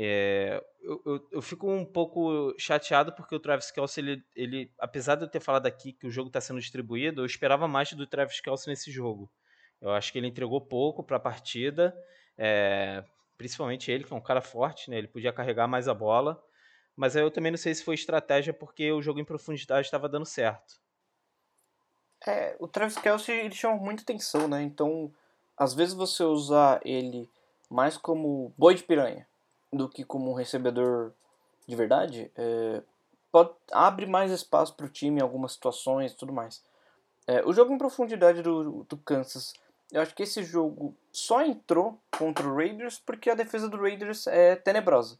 É, eu, eu, eu, fico um pouco chateado porque o Travis Kelce, ele, ele, apesar de eu ter falado aqui que o jogo está sendo distribuído, eu esperava mais do Travis Kelce nesse jogo. Eu acho que ele entregou pouco para a partida, é, principalmente ele, que é um cara forte, né? ele podia carregar mais a bola. Mas eu também não sei se foi estratégia porque o jogo em profundidade estava dando certo. É, o Travis Kelce ele chama muita atenção, né? Então, às vezes você usar ele mais como boi de piranha do que como um recebedor de verdade, é, pode, abre mais espaço para o time em algumas situações e tudo mais. É, o jogo em profundidade do, do Kansas, eu acho que esse jogo só entrou contra o Raiders porque a defesa do Raiders é tenebrosa.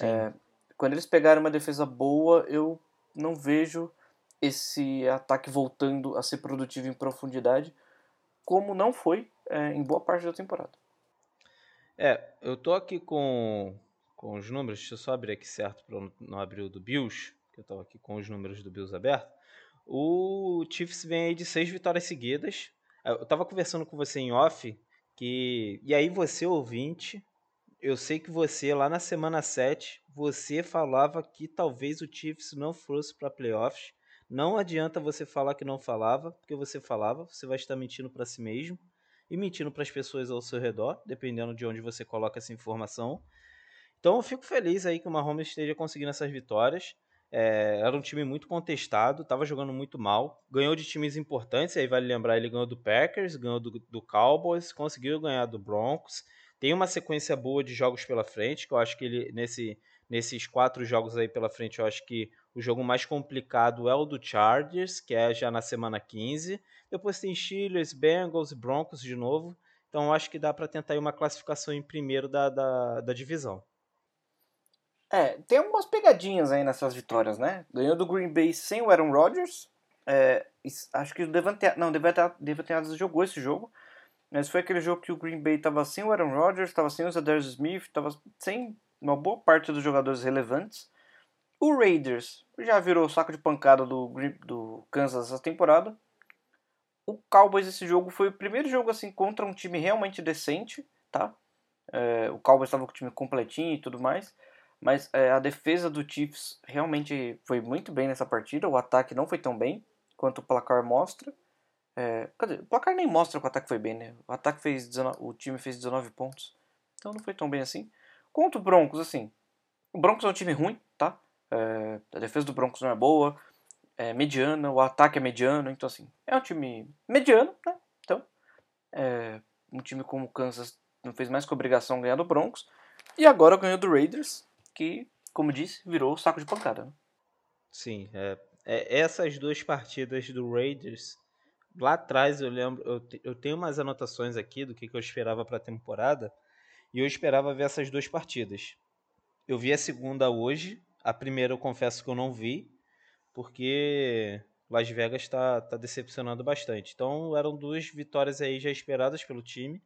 É, quando eles pegaram uma defesa boa, eu não vejo esse ataque voltando a ser produtivo em profundidade, como não foi é, em boa parte da temporada. É, eu tô aqui com com os números, deixa eu só abrir aqui certo para não abrir o do Bills, que eu estava aqui com os números do Bills aberto. O Chiefs vem aí de seis vitórias seguidas. Eu estava conversando com você em off, que e aí você ouvinte, eu sei que você lá na semana 7, você falava que talvez o Chiefs não fosse para playoffs. Não adianta você falar que não falava, porque você falava, você vai estar mentindo para si mesmo e mentindo para as pessoas ao seu redor, dependendo de onde você coloca essa informação. Então eu fico feliz aí que o Mahomes esteja conseguindo essas vitórias. É, era um time muito contestado, estava jogando muito mal, ganhou de times importantes, aí vale lembrar, ele ganhou do Packers, ganhou do, do Cowboys, conseguiu ganhar do Broncos, tem uma sequência boa de jogos pela frente, que eu acho que ele, nesse, nesses quatro jogos aí pela frente, eu acho que o jogo mais complicado é o do Chargers, que é já na semana 15, depois tem Steelers, Bengals e Broncos de novo, então eu acho que dá para tentar ir uma classificação em primeiro da, da, da divisão. É, tem algumas pegadinhas aí nessas vitórias, né? Ganhou do Green Bay sem o Aaron Rodgers. É, acho que o Devante, não, Devante Adams jogou esse jogo. Mas foi aquele jogo que o Green Bay estava sem o Aaron Rodgers, estava sem o Zadarius Smith, estava sem uma boa parte dos jogadores relevantes. O Raiders já virou saco de pancada do, do Kansas essa temporada. O Cowboys esse jogo foi o primeiro jogo assim contra um time realmente decente, tá? É, o Cowboys estava com o time completinho e tudo mais. Mas é, a defesa do Chiefs realmente foi muito bem nessa partida. O ataque não foi tão bem quanto o placar mostra. É, o placar nem mostra que o ataque foi bem, né? O ataque fez 19, o time fez 19 pontos. Então não foi tão bem assim. Contra o Broncos, assim. O Broncos é um time ruim, tá? É, a defesa do Broncos não é boa. É mediana, o ataque é mediano. Então, assim, é um time mediano, né? Então, é, um time como o Kansas não fez mais que obrigação ganhar do Broncos. E agora ganhou do Raiders que, como disse, virou saco de pancada. Né? Sim, é, é, essas duas partidas do Raiders, lá atrás eu lembro, eu, eu tenho umas anotações aqui do que, que eu esperava para a temporada, e eu esperava ver essas duas partidas. Eu vi a segunda hoje, a primeira eu confesso que eu não vi, porque Las Vegas está tá decepcionando bastante. Então eram duas vitórias aí já esperadas pelo time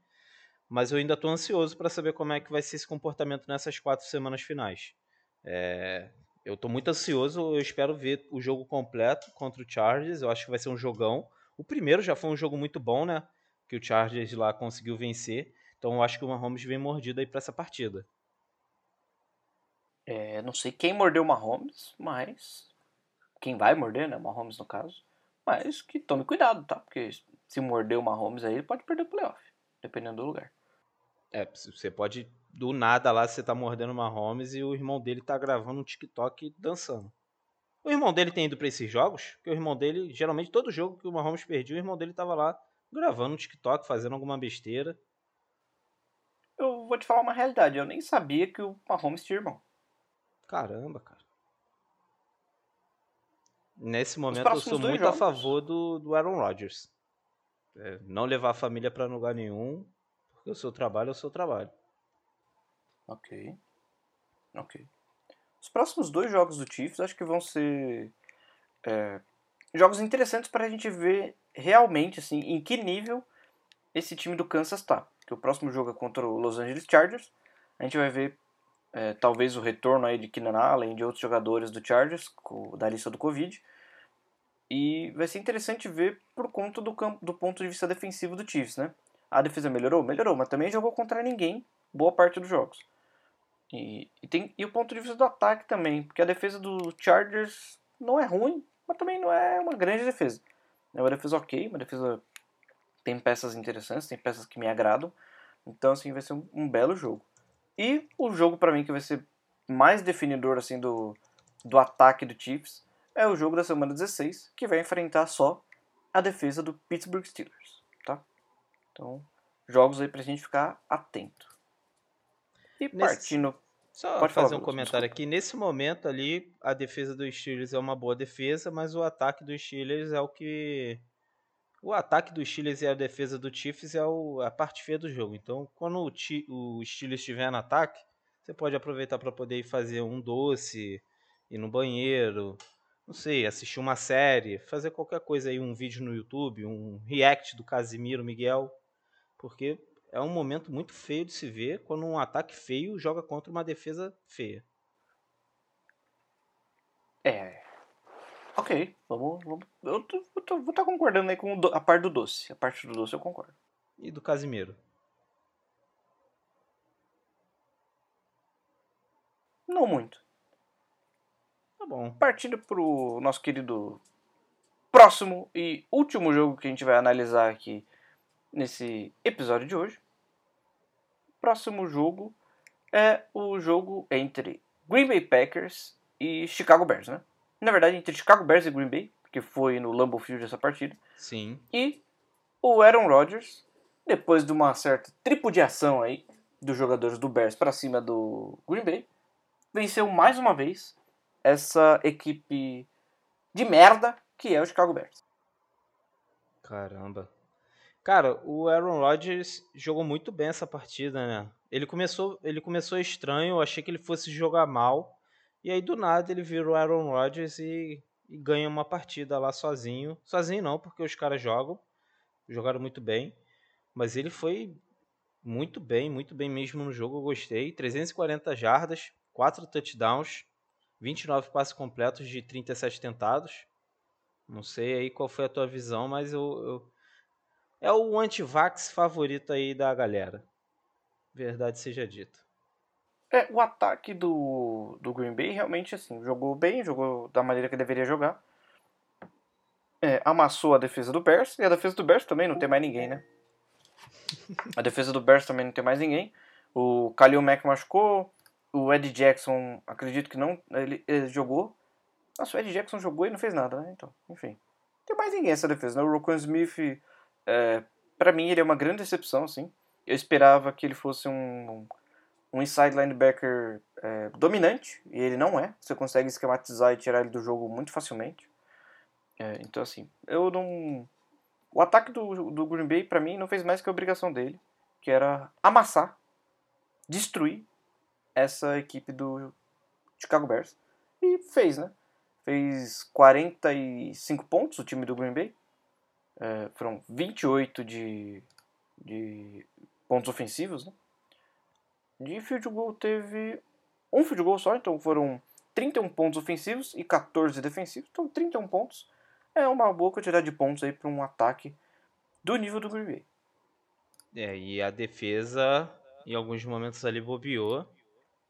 mas eu ainda estou ansioso para saber como é que vai ser esse comportamento nessas quatro semanas finais. É, eu estou muito ansioso, eu espero ver o jogo completo contra o Chargers, eu acho que vai ser um jogão. O primeiro já foi um jogo muito bom, né? Que o Chargers lá conseguiu vencer. Então eu acho que o Mahomes vem mordido aí para essa partida. É, não sei quem mordeu o Mahomes, mas quem vai morder, né? O Mahomes no caso. Mas que tome cuidado, tá? Porque se morder o Mahomes aí, ele pode perder o playoff, dependendo do lugar. É, você pode, do nada lá, você tá mordendo uma Holmes e o irmão dele tá gravando um TikTok dançando. O irmão dele tem ido pra esses jogos, porque o irmão dele, geralmente todo jogo que o Mahomes perdia, o irmão dele tava lá gravando um TikTok, fazendo alguma besteira. Eu vou te falar uma realidade, eu nem sabia que o Mahomes tinha irmão. Caramba, cara. Nesse momento eu sou muito jogos. a favor do, do Aaron Rodgers. É, não levar a família para lugar nenhum, porque o seu trabalho é o seu trabalho. Ok. Ok. Os próximos dois jogos do Chiefs acho que vão ser é, jogos interessantes para a gente ver realmente assim em que nível esse time do Kansas está. Que o próximo jogo é contra o Los Angeles Chargers. A gente vai ver é, talvez o retorno aí de Keenan Allen e de outros jogadores do Chargers da lista do Covid. E vai ser interessante ver por conta do, campo, do ponto de vista defensivo do Chiefs, né? A defesa melhorou? Melhorou, mas também jogou contra ninguém boa parte dos jogos. E, e, tem, e o ponto de vista do ataque também, porque a defesa do Chargers não é ruim, mas também não é uma grande defesa. É uma defesa ok, uma defesa tem peças interessantes, tem peças que me agradam. Então, assim, vai ser um, um belo jogo. E o jogo para mim que vai ser mais definidor assim do, do ataque do Chiefs é o jogo da semana 16, que vai enfrentar só a defesa do Pittsburgh Steelers. Então, jogos aí pra gente ficar atento. E Nesse... partindo. Só Pode fazer um comentário desculpa. aqui. Nesse momento ali, a defesa dos Steelers é uma boa defesa, mas o ataque dos Steelers é o que. O ataque dos Steelers e a defesa do Chiefs é o... a parte feia do jogo. Então, quando o, T... o Steelers estiver no ataque, você pode aproveitar para poder ir fazer um doce, ir no banheiro, não sei, assistir uma série, fazer qualquer coisa aí, um vídeo no YouTube, um react do Casimiro Miguel porque é um momento muito feio de se ver quando um ataque feio joga contra uma defesa feia. É. Ok, vamos. vamos eu tô, eu tô, vou estar tá concordando aí com a parte do doce. A parte do doce eu concordo. E do Casimiro? Não muito. Tá bom. Partindo pro nosso querido próximo e último jogo que a gente vai analisar aqui nesse episódio de hoje. Próximo jogo é o jogo entre Green Bay Packers e Chicago Bears, né? Na verdade, entre Chicago Bears e Green Bay, porque foi no Lambeau Field essa partida. Sim. E o Aaron Rodgers, depois de uma certa tripudiação aí dos jogadores do Bears para cima do Green Bay, venceu mais uma vez essa equipe de merda que é o Chicago Bears. Caramba. Cara, o Aaron Rodgers jogou muito bem essa partida, né? Ele começou, ele começou estranho, achei que ele fosse jogar mal. E aí do nada ele virou Aaron Rodgers e, e ganha uma partida lá sozinho. Sozinho não, porque os caras jogam, jogaram muito bem, mas ele foi muito bem, muito bem mesmo no jogo, eu gostei. 340 jardas, 4 touchdowns, 29 passes completos de 37 tentados. Não sei aí qual foi a tua visão, mas eu, eu... é o antivax favorito aí da galera. Verdade seja dita. É, o ataque do, do Green Bay realmente assim, jogou bem, jogou da maneira que deveria jogar. É, amassou a defesa do Bears, e a defesa do Bears também não tem mais ninguém, né? A defesa do Bears também não tem mais ninguém. O Khalil Mack machucou, o Ed Jackson, acredito que não, ele, ele jogou. Nossa, o Ed Jackson jogou e não fez nada, né? Então, enfim. Não tem mais ninguém essa defesa, né? O Rocco Smith, é, para mim, ele é uma grande decepção, assim. Eu esperava que ele fosse um, um inside linebacker é, dominante, e ele não é. Você consegue esquematizar e tirar ele do jogo muito facilmente. É, então, assim, eu não. O ataque do, do Green Bay, para mim, não fez mais que a obrigação dele, que era amassar, destruir essa equipe do Chicago Bears. E fez, né? fez 45 pontos o time do Green Bay. É, foram 28 de, de pontos ofensivos. Né? De field goal teve um field goal só, então foram 31 pontos ofensivos e 14 defensivos. Então 31 pontos é uma boa quantidade de pontos aí para um ataque do nível do Green Bay. É, e a defesa em alguns momentos ali bobeou.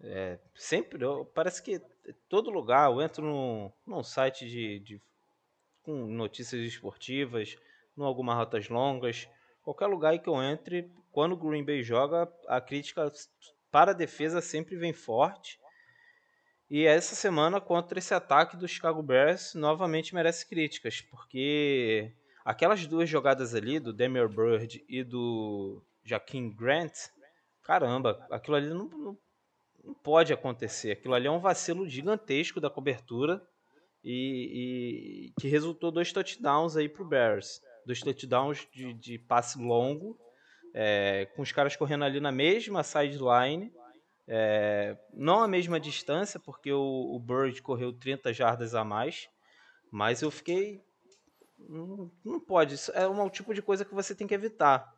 É, sempre, parece que todo lugar, eu entro num, num site de, de, com notícias esportivas, em algumas rotas longas, qualquer lugar que eu entre, quando o Green Bay joga, a crítica para a defesa sempre vem forte. E essa semana, contra esse ataque do Chicago Bears, novamente merece críticas, porque aquelas duas jogadas ali, do Demir Bird e do Jaquim Grant, caramba, aquilo ali não, não não pode acontecer. Aquilo ali é um vacilo gigantesco da cobertura e, e que resultou dois touchdowns aí pro Bears. Dois touchdowns de, de passe longo, é, com os caras correndo ali na mesma sideline, é, não a mesma distância, porque o, o Bird correu 30 jardas a mais, mas eu fiquei. Não, não pode, isso é um tipo de coisa que você tem que evitar.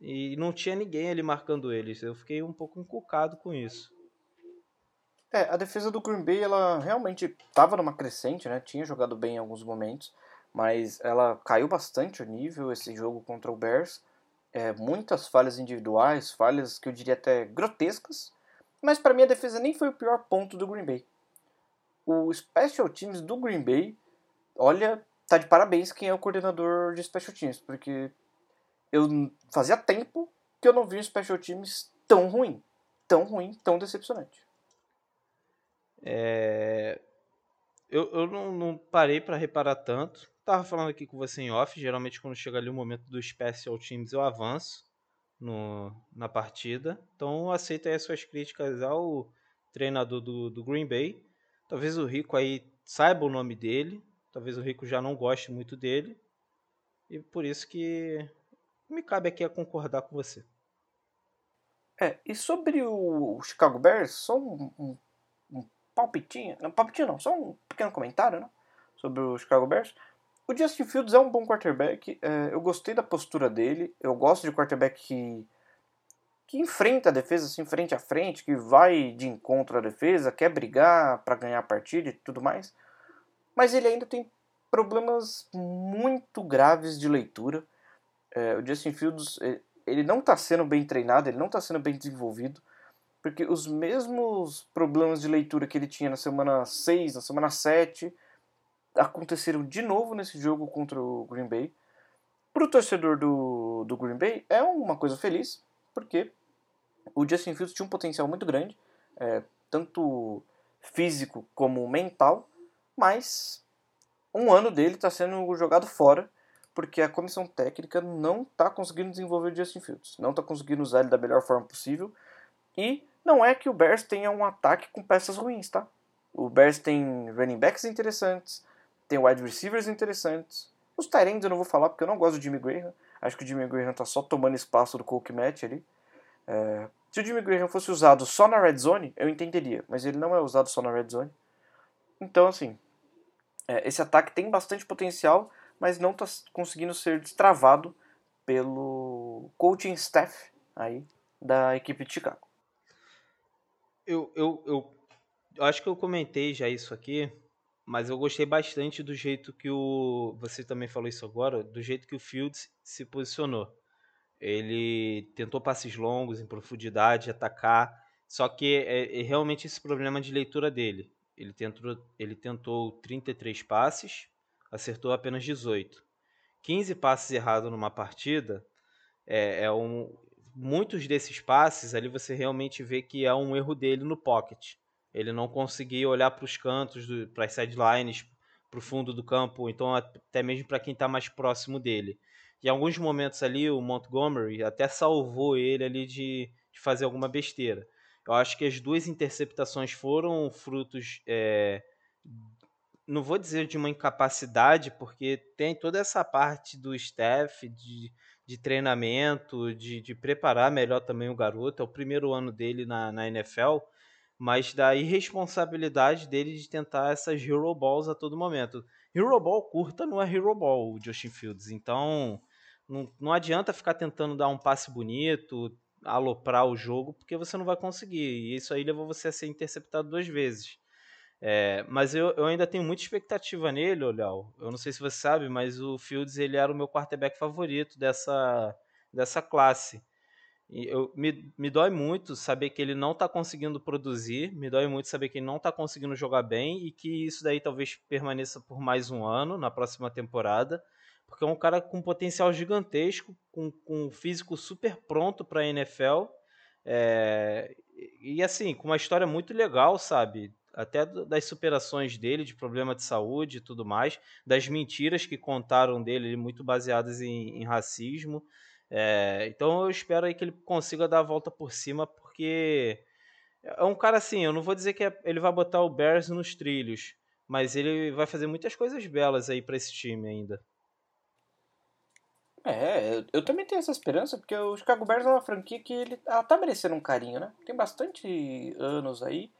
E não tinha ninguém ali marcando eles. Eu fiquei um pouco encucado com isso. É, a defesa do Green Bay, ela realmente estava numa crescente, né? Tinha jogado bem em alguns momentos, mas ela caiu bastante o nível esse jogo contra o Bears. É, muitas falhas individuais, falhas que eu diria até grotescas, mas para mim a defesa nem foi o pior ponto do Green Bay. O Special Teams do Green Bay, olha, tá de parabéns quem é o coordenador de Special Teams, porque eu fazia tempo que eu não vi um Special Teams tão ruim, tão ruim, tão decepcionante. É... Eu, eu não, não parei para reparar tanto. Tava falando aqui com você em off. Geralmente, quando chega ali o momento do Special Teams, eu avanço no, na partida. Então, aceito aí as suas críticas ao treinador do, do Green Bay. Talvez o Rico aí saiba o nome dele. Talvez o Rico já não goste muito dele. E por isso que me cabe aqui a concordar com você. É, e sobre o Chicago Bears, só um, um palpitinho, não palpitinho não, só um pequeno comentário, né, sobre o Chicago Bears. O Justin Fields é um bom quarterback, é, eu gostei da postura dele, eu gosto de quarterback que, que enfrenta a defesa assim, frente a frente, que vai de encontro à defesa, quer brigar para ganhar a partida e tudo mais, mas ele ainda tem problemas muito graves de leitura. É, o Justin Fields ele não está sendo bem treinado, ele não está sendo bem desenvolvido. Porque os mesmos problemas de leitura que ele tinha na semana 6, na semana 7, aconteceram de novo nesse jogo contra o Green Bay. Para o torcedor do, do Green Bay é uma coisa feliz, porque o Justin Fields tinha um potencial muito grande, é, tanto físico como mental, mas um ano dele está sendo jogado fora porque a comissão técnica não está conseguindo desenvolver o Justin Fields, não está conseguindo usar ele da melhor forma possível e não é que o Bears tenha um ataque com peças ruins, tá? O Bears tem running backs interessantes, tem wide receivers interessantes. Os Tyrands eu não vou falar porque eu não gosto do Jimmy Graham. Acho que o Jimmy Graham tá só tomando espaço do Coke Match ali. É... se o Jimmy Graham fosse usado só na red zone, eu entenderia, mas ele não é usado só na red zone. Então, assim, é, esse ataque tem bastante potencial, mas não está conseguindo ser destravado pelo coaching staff aí da equipe de Chicago. Eu, eu, eu, eu acho que eu comentei já isso aqui, mas eu gostei bastante do jeito que o. Você também falou isso agora, do jeito que o Fields se posicionou. Ele tentou passes longos, em profundidade, atacar. Só que é, é realmente esse problema de leitura dele. Ele tentou, ele tentou 33 passes, acertou apenas 18. 15 passes errados numa partida é, é um. Muitos desses passes ali você realmente vê que é um erro dele no pocket. Ele não conseguia olhar para os cantos, para as sidelines, para o fundo do campo, então até mesmo para quem está mais próximo dele. Em alguns momentos ali, o Montgomery até salvou ele ali de, de fazer alguma besteira. Eu acho que as duas interceptações foram frutos é, não vou dizer de uma incapacidade, porque tem toda essa parte do staff de, de treinamento, de, de preparar melhor também o garoto. É o primeiro ano dele na, na NFL, mas da irresponsabilidade dele de tentar essas hero balls a todo momento. Hero ball curta não é hero ball, o Justin Fields. Então, não, não adianta ficar tentando dar um passe bonito, aloprar o jogo, porque você não vai conseguir. E isso aí levou você a ser interceptado duas vezes. É, mas eu, eu, ainda tenho muita expectativa nele, Léo. Eu não sei se você sabe, mas o Fields ele era o meu quarterback favorito dessa, dessa classe. E eu, me, me dói muito saber que ele não está conseguindo produzir, me dói muito saber que ele não está conseguindo jogar bem e que isso daí talvez permaneça por mais um ano na próxima temporada, porque é um cara com potencial gigantesco, com, com um físico super pronto para a NFL. É, e assim, com uma história muito legal, sabe? Até das superações dele, de problema de saúde e tudo mais, das mentiras que contaram dele, muito baseadas em, em racismo. É, então eu espero aí que ele consiga dar a volta por cima, porque é um cara assim, eu não vou dizer que é, ele vai botar o Bears nos trilhos, mas ele vai fazer muitas coisas belas aí para esse time ainda. É, eu também tenho essa esperança, porque o Chicago Bears é uma franquia que ele, ela tá merecendo um carinho, né? Tem bastante anos aí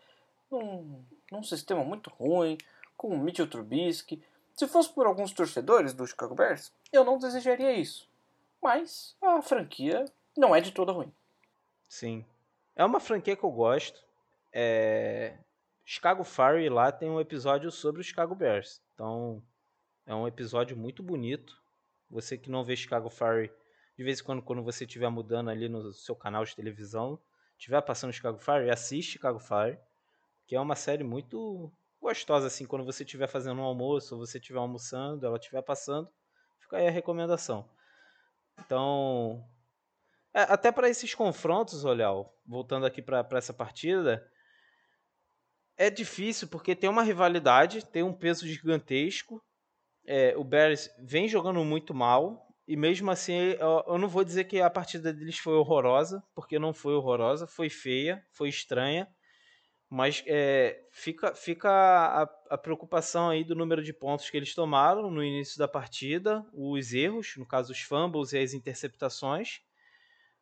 num, num sistema muito ruim, com o Mitchell Trubisky. Se fosse por alguns torcedores do Chicago Bears, eu não desejaria isso. Mas a franquia não é de toda ruim. Sim. É uma franquia que eu gosto. É... Chicago Fire lá tem um episódio sobre o Chicago Bears. Então, é um episódio muito bonito. Você que não vê Chicago Fire, de vez em quando, quando você estiver mudando ali no seu canal de televisão, estiver passando Chicago Fire, assiste Chicago Fire que é uma série muito gostosa, assim, quando você estiver fazendo um almoço, ou você estiver almoçando, ela estiver passando, fica aí a recomendação. Então, é, até para esses confrontos, Olhal, voltando aqui para essa partida, é difícil porque tem uma rivalidade, tem um peso gigantesco. É, o Bears vem jogando muito mal, e mesmo assim, eu, eu não vou dizer que a partida deles foi horrorosa, porque não foi horrorosa, foi feia, foi estranha mas é, fica, fica a, a, preocupação aí do número de pontos que eles tomaram no início da partida, os erros, no caso os fumbles e as interceptações.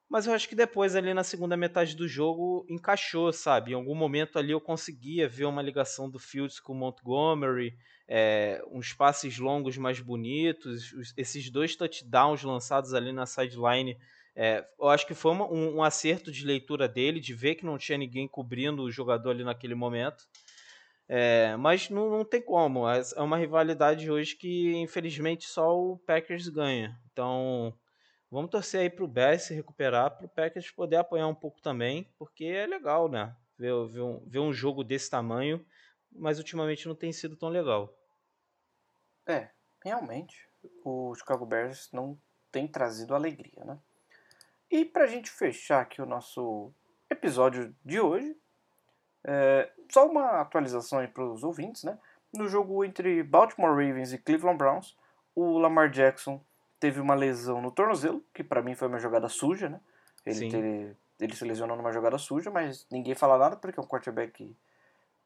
Mas eu acho que depois ali na segunda metade do jogo encaixou, sabe? Em algum momento ali eu conseguia ver uma ligação do Fields com o Montgomery, é, uns passes longos mais bonitos, esses dois touchdowns lançados ali na sideline é, eu acho que foi uma, um, um, acerto de leitura dele, de ver que não tinha ninguém cobrindo o jogador ali naquele momento. É, mas não, não tem como. É, é uma rivalidade hoje que, infelizmente, só o Packers ganha. Então, vamos torcer aí para o Bears se recuperar, para o Packers poder apoiar um pouco também, porque é legal, né? Ver, ver, um, ver um jogo desse tamanho, mas ultimamente não tem sido tão legal. É, realmente, o Chicago Bears não tem trazido alegria, né? E pra gente fechar aqui o nosso episódio de hoje, é, só uma atualização aí para os ouvintes, né? No jogo entre Baltimore Ravens e Cleveland Browns, o Lamar Jackson teve uma lesão no tornozelo, que para mim foi uma jogada suja, né? Ele, ele se lesionou numa jogada suja, mas ninguém fala nada porque é um quarterback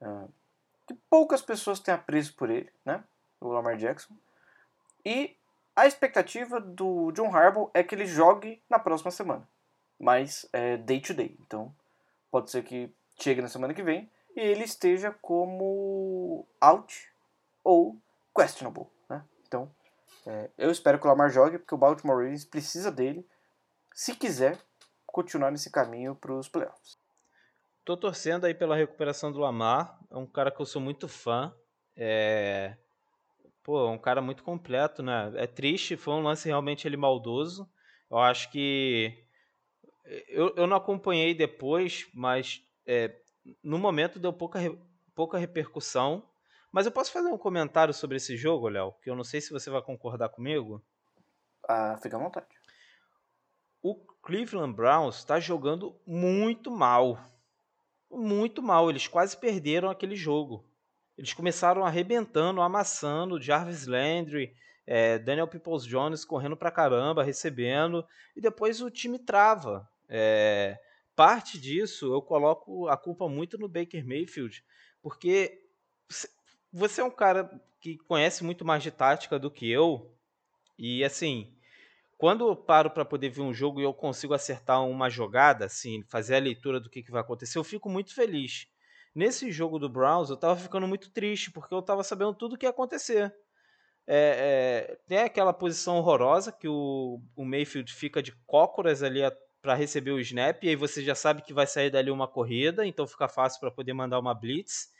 uh, que poucas pessoas têm apreço por ele, né? O Lamar Jackson. E a expectativa do John Harbaugh é que ele jogue na próxima semana, mas é day to day. Então pode ser que chegue na semana que vem e ele esteja como out ou questionable, né? Então é, eu espero que o Lamar jogue porque o Baltimore Ravens precisa dele se quiser continuar nesse caminho para os playoffs. Tô torcendo aí pela recuperação do Lamar. É um cara que eu sou muito fã. É... Pô, é um cara muito completo, né? É triste, foi um lance realmente ele maldoso. Eu acho que. Eu, eu não acompanhei depois, mas é, no momento deu pouca, pouca repercussão. Mas eu posso fazer um comentário sobre esse jogo, Léo? Que eu não sei se você vai concordar comigo. Ah, fica à vontade. O Cleveland Browns está jogando muito mal. Muito mal. Eles quase perderam aquele jogo. Eles começaram arrebentando, amassando Jarvis Landry, é, Daniel Peoples Jones correndo pra caramba, recebendo, e depois o time trava. É, parte disso eu coloco a culpa muito no Baker Mayfield, porque você é um cara que conhece muito mais de tática do que eu, e assim, quando eu paro para poder ver um jogo e eu consigo acertar uma jogada, assim, fazer a leitura do que, que vai acontecer, eu fico muito feliz. Nesse jogo do Browns, eu estava ficando muito triste, porque eu estava sabendo tudo o que ia acontecer. É, é, tem aquela posição horrorosa que o, o Mayfield fica de cócoras ali para receber o snap, e aí você já sabe que vai sair dali uma corrida, então fica fácil para poder mandar uma blitz.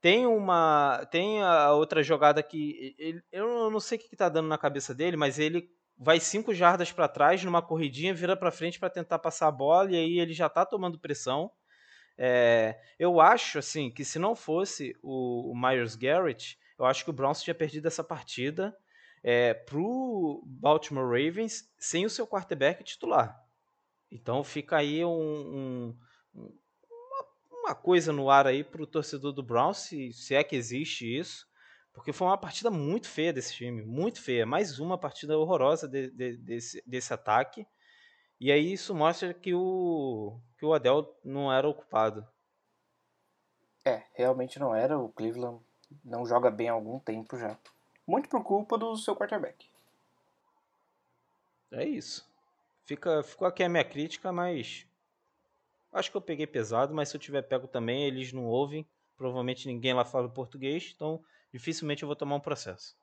Tem uma. Tem a outra jogada que. Ele, eu não sei o que está dando na cabeça dele, mas ele vai cinco jardas para trás numa corridinha, vira para frente para tentar passar a bola e aí ele já está tomando pressão. É, eu acho assim que se não fosse o, o, Myers Garrett, eu acho que o Browns tinha perdido essa partida é, pro Baltimore Ravens sem o seu quarterback titular. Então fica aí um, um, uma, uma, coisa no ar aí para o torcedor do Browns, se, se é que existe isso. Porque foi uma partida muito feia desse time, muito feia. Mais uma partida horrorosa de, de, desse, desse ataque. E aí isso mostra que o, que o Adel não era ocupado. É, realmente não era. O Cleveland não joga bem há algum tempo já. Muito por culpa do seu quarterback. É isso. Fica, ficou aqui a minha crítica, mas acho que eu peguei pesado, mas se eu tiver pego também, eles não ouvem. Provavelmente ninguém lá fala português, então dificilmente eu vou tomar um processo.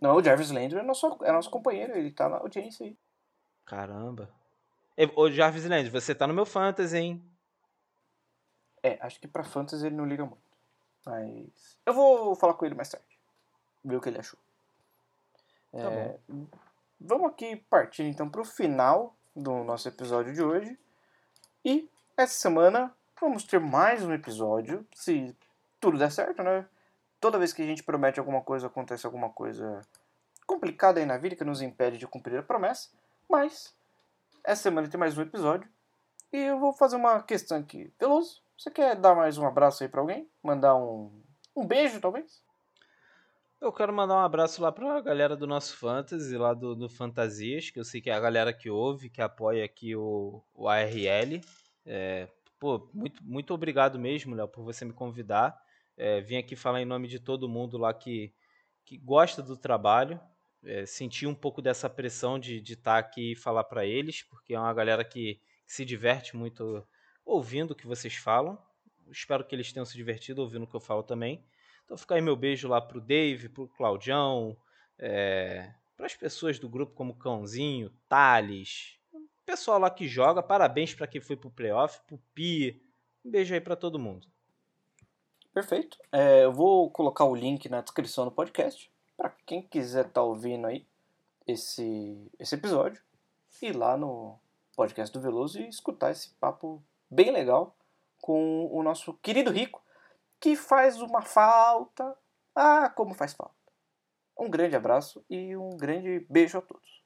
Não, o Jarvis Landry é nosso, é nosso companheiro, ele tá na audiência aí. Caramba. Ô, Jarvis Landry, você tá no meu Fantasy, hein? É, acho que pra Fantasy ele não liga muito. Mas. Eu vou falar com ele mais tarde. Ver o que ele achou. Tá é, bom. Vamos aqui partir então pro final do nosso episódio de hoje. E essa semana vamos ter mais um episódio, se tudo der certo, né? toda vez que a gente promete alguma coisa, acontece alguma coisa complicada aí na vida que nos impede de cumprir a promessa. Mas essa semana tem mais um episódio. E eu vou fazer uma questão aqui. Veloso, você quer dar mais um abraço aí para alguém? Mandar um, um beijo, talvez? Eu quero mandar um abraço lá pra galera do nosso Fantasy, lá do, do Fantasias, que eu sei que é a galera que ouve, que apoia aqui o, o ARL. É, pô, muito, muito obrigado mesmo, Léo, por você me convidar. É, vim aqui falar em nome de todo mundo lá que, que gosta do trabalho. É, senti um pouco dessa pressão de estar tá aqui e falar para eles, porque é uma galera que, que se diverte muito ouvindo o que vocês falam. Espero que eles tenham se divertido ouvindo o que eu falo também. Então fica aí meu beijo lá pro Dave, pro Claudião, é, para as pessoas do grupo como Cãozinho, Thales, pessoal lá que joga. Parabéns para quem foi pro playoff, pro Pi. Um beijo aí para todo mundo. Perfeito. É, eu vou colocar o link na descrição do podcast para quem quiser estar tá ouvindo aí esse, esse episódio ir lá no podcast do Veloso e escutar esse papo bem legal com o nosso querido Rico, que faz uma falta. Ah, como faz falta. Um grande abraço e um grande beijo a todos.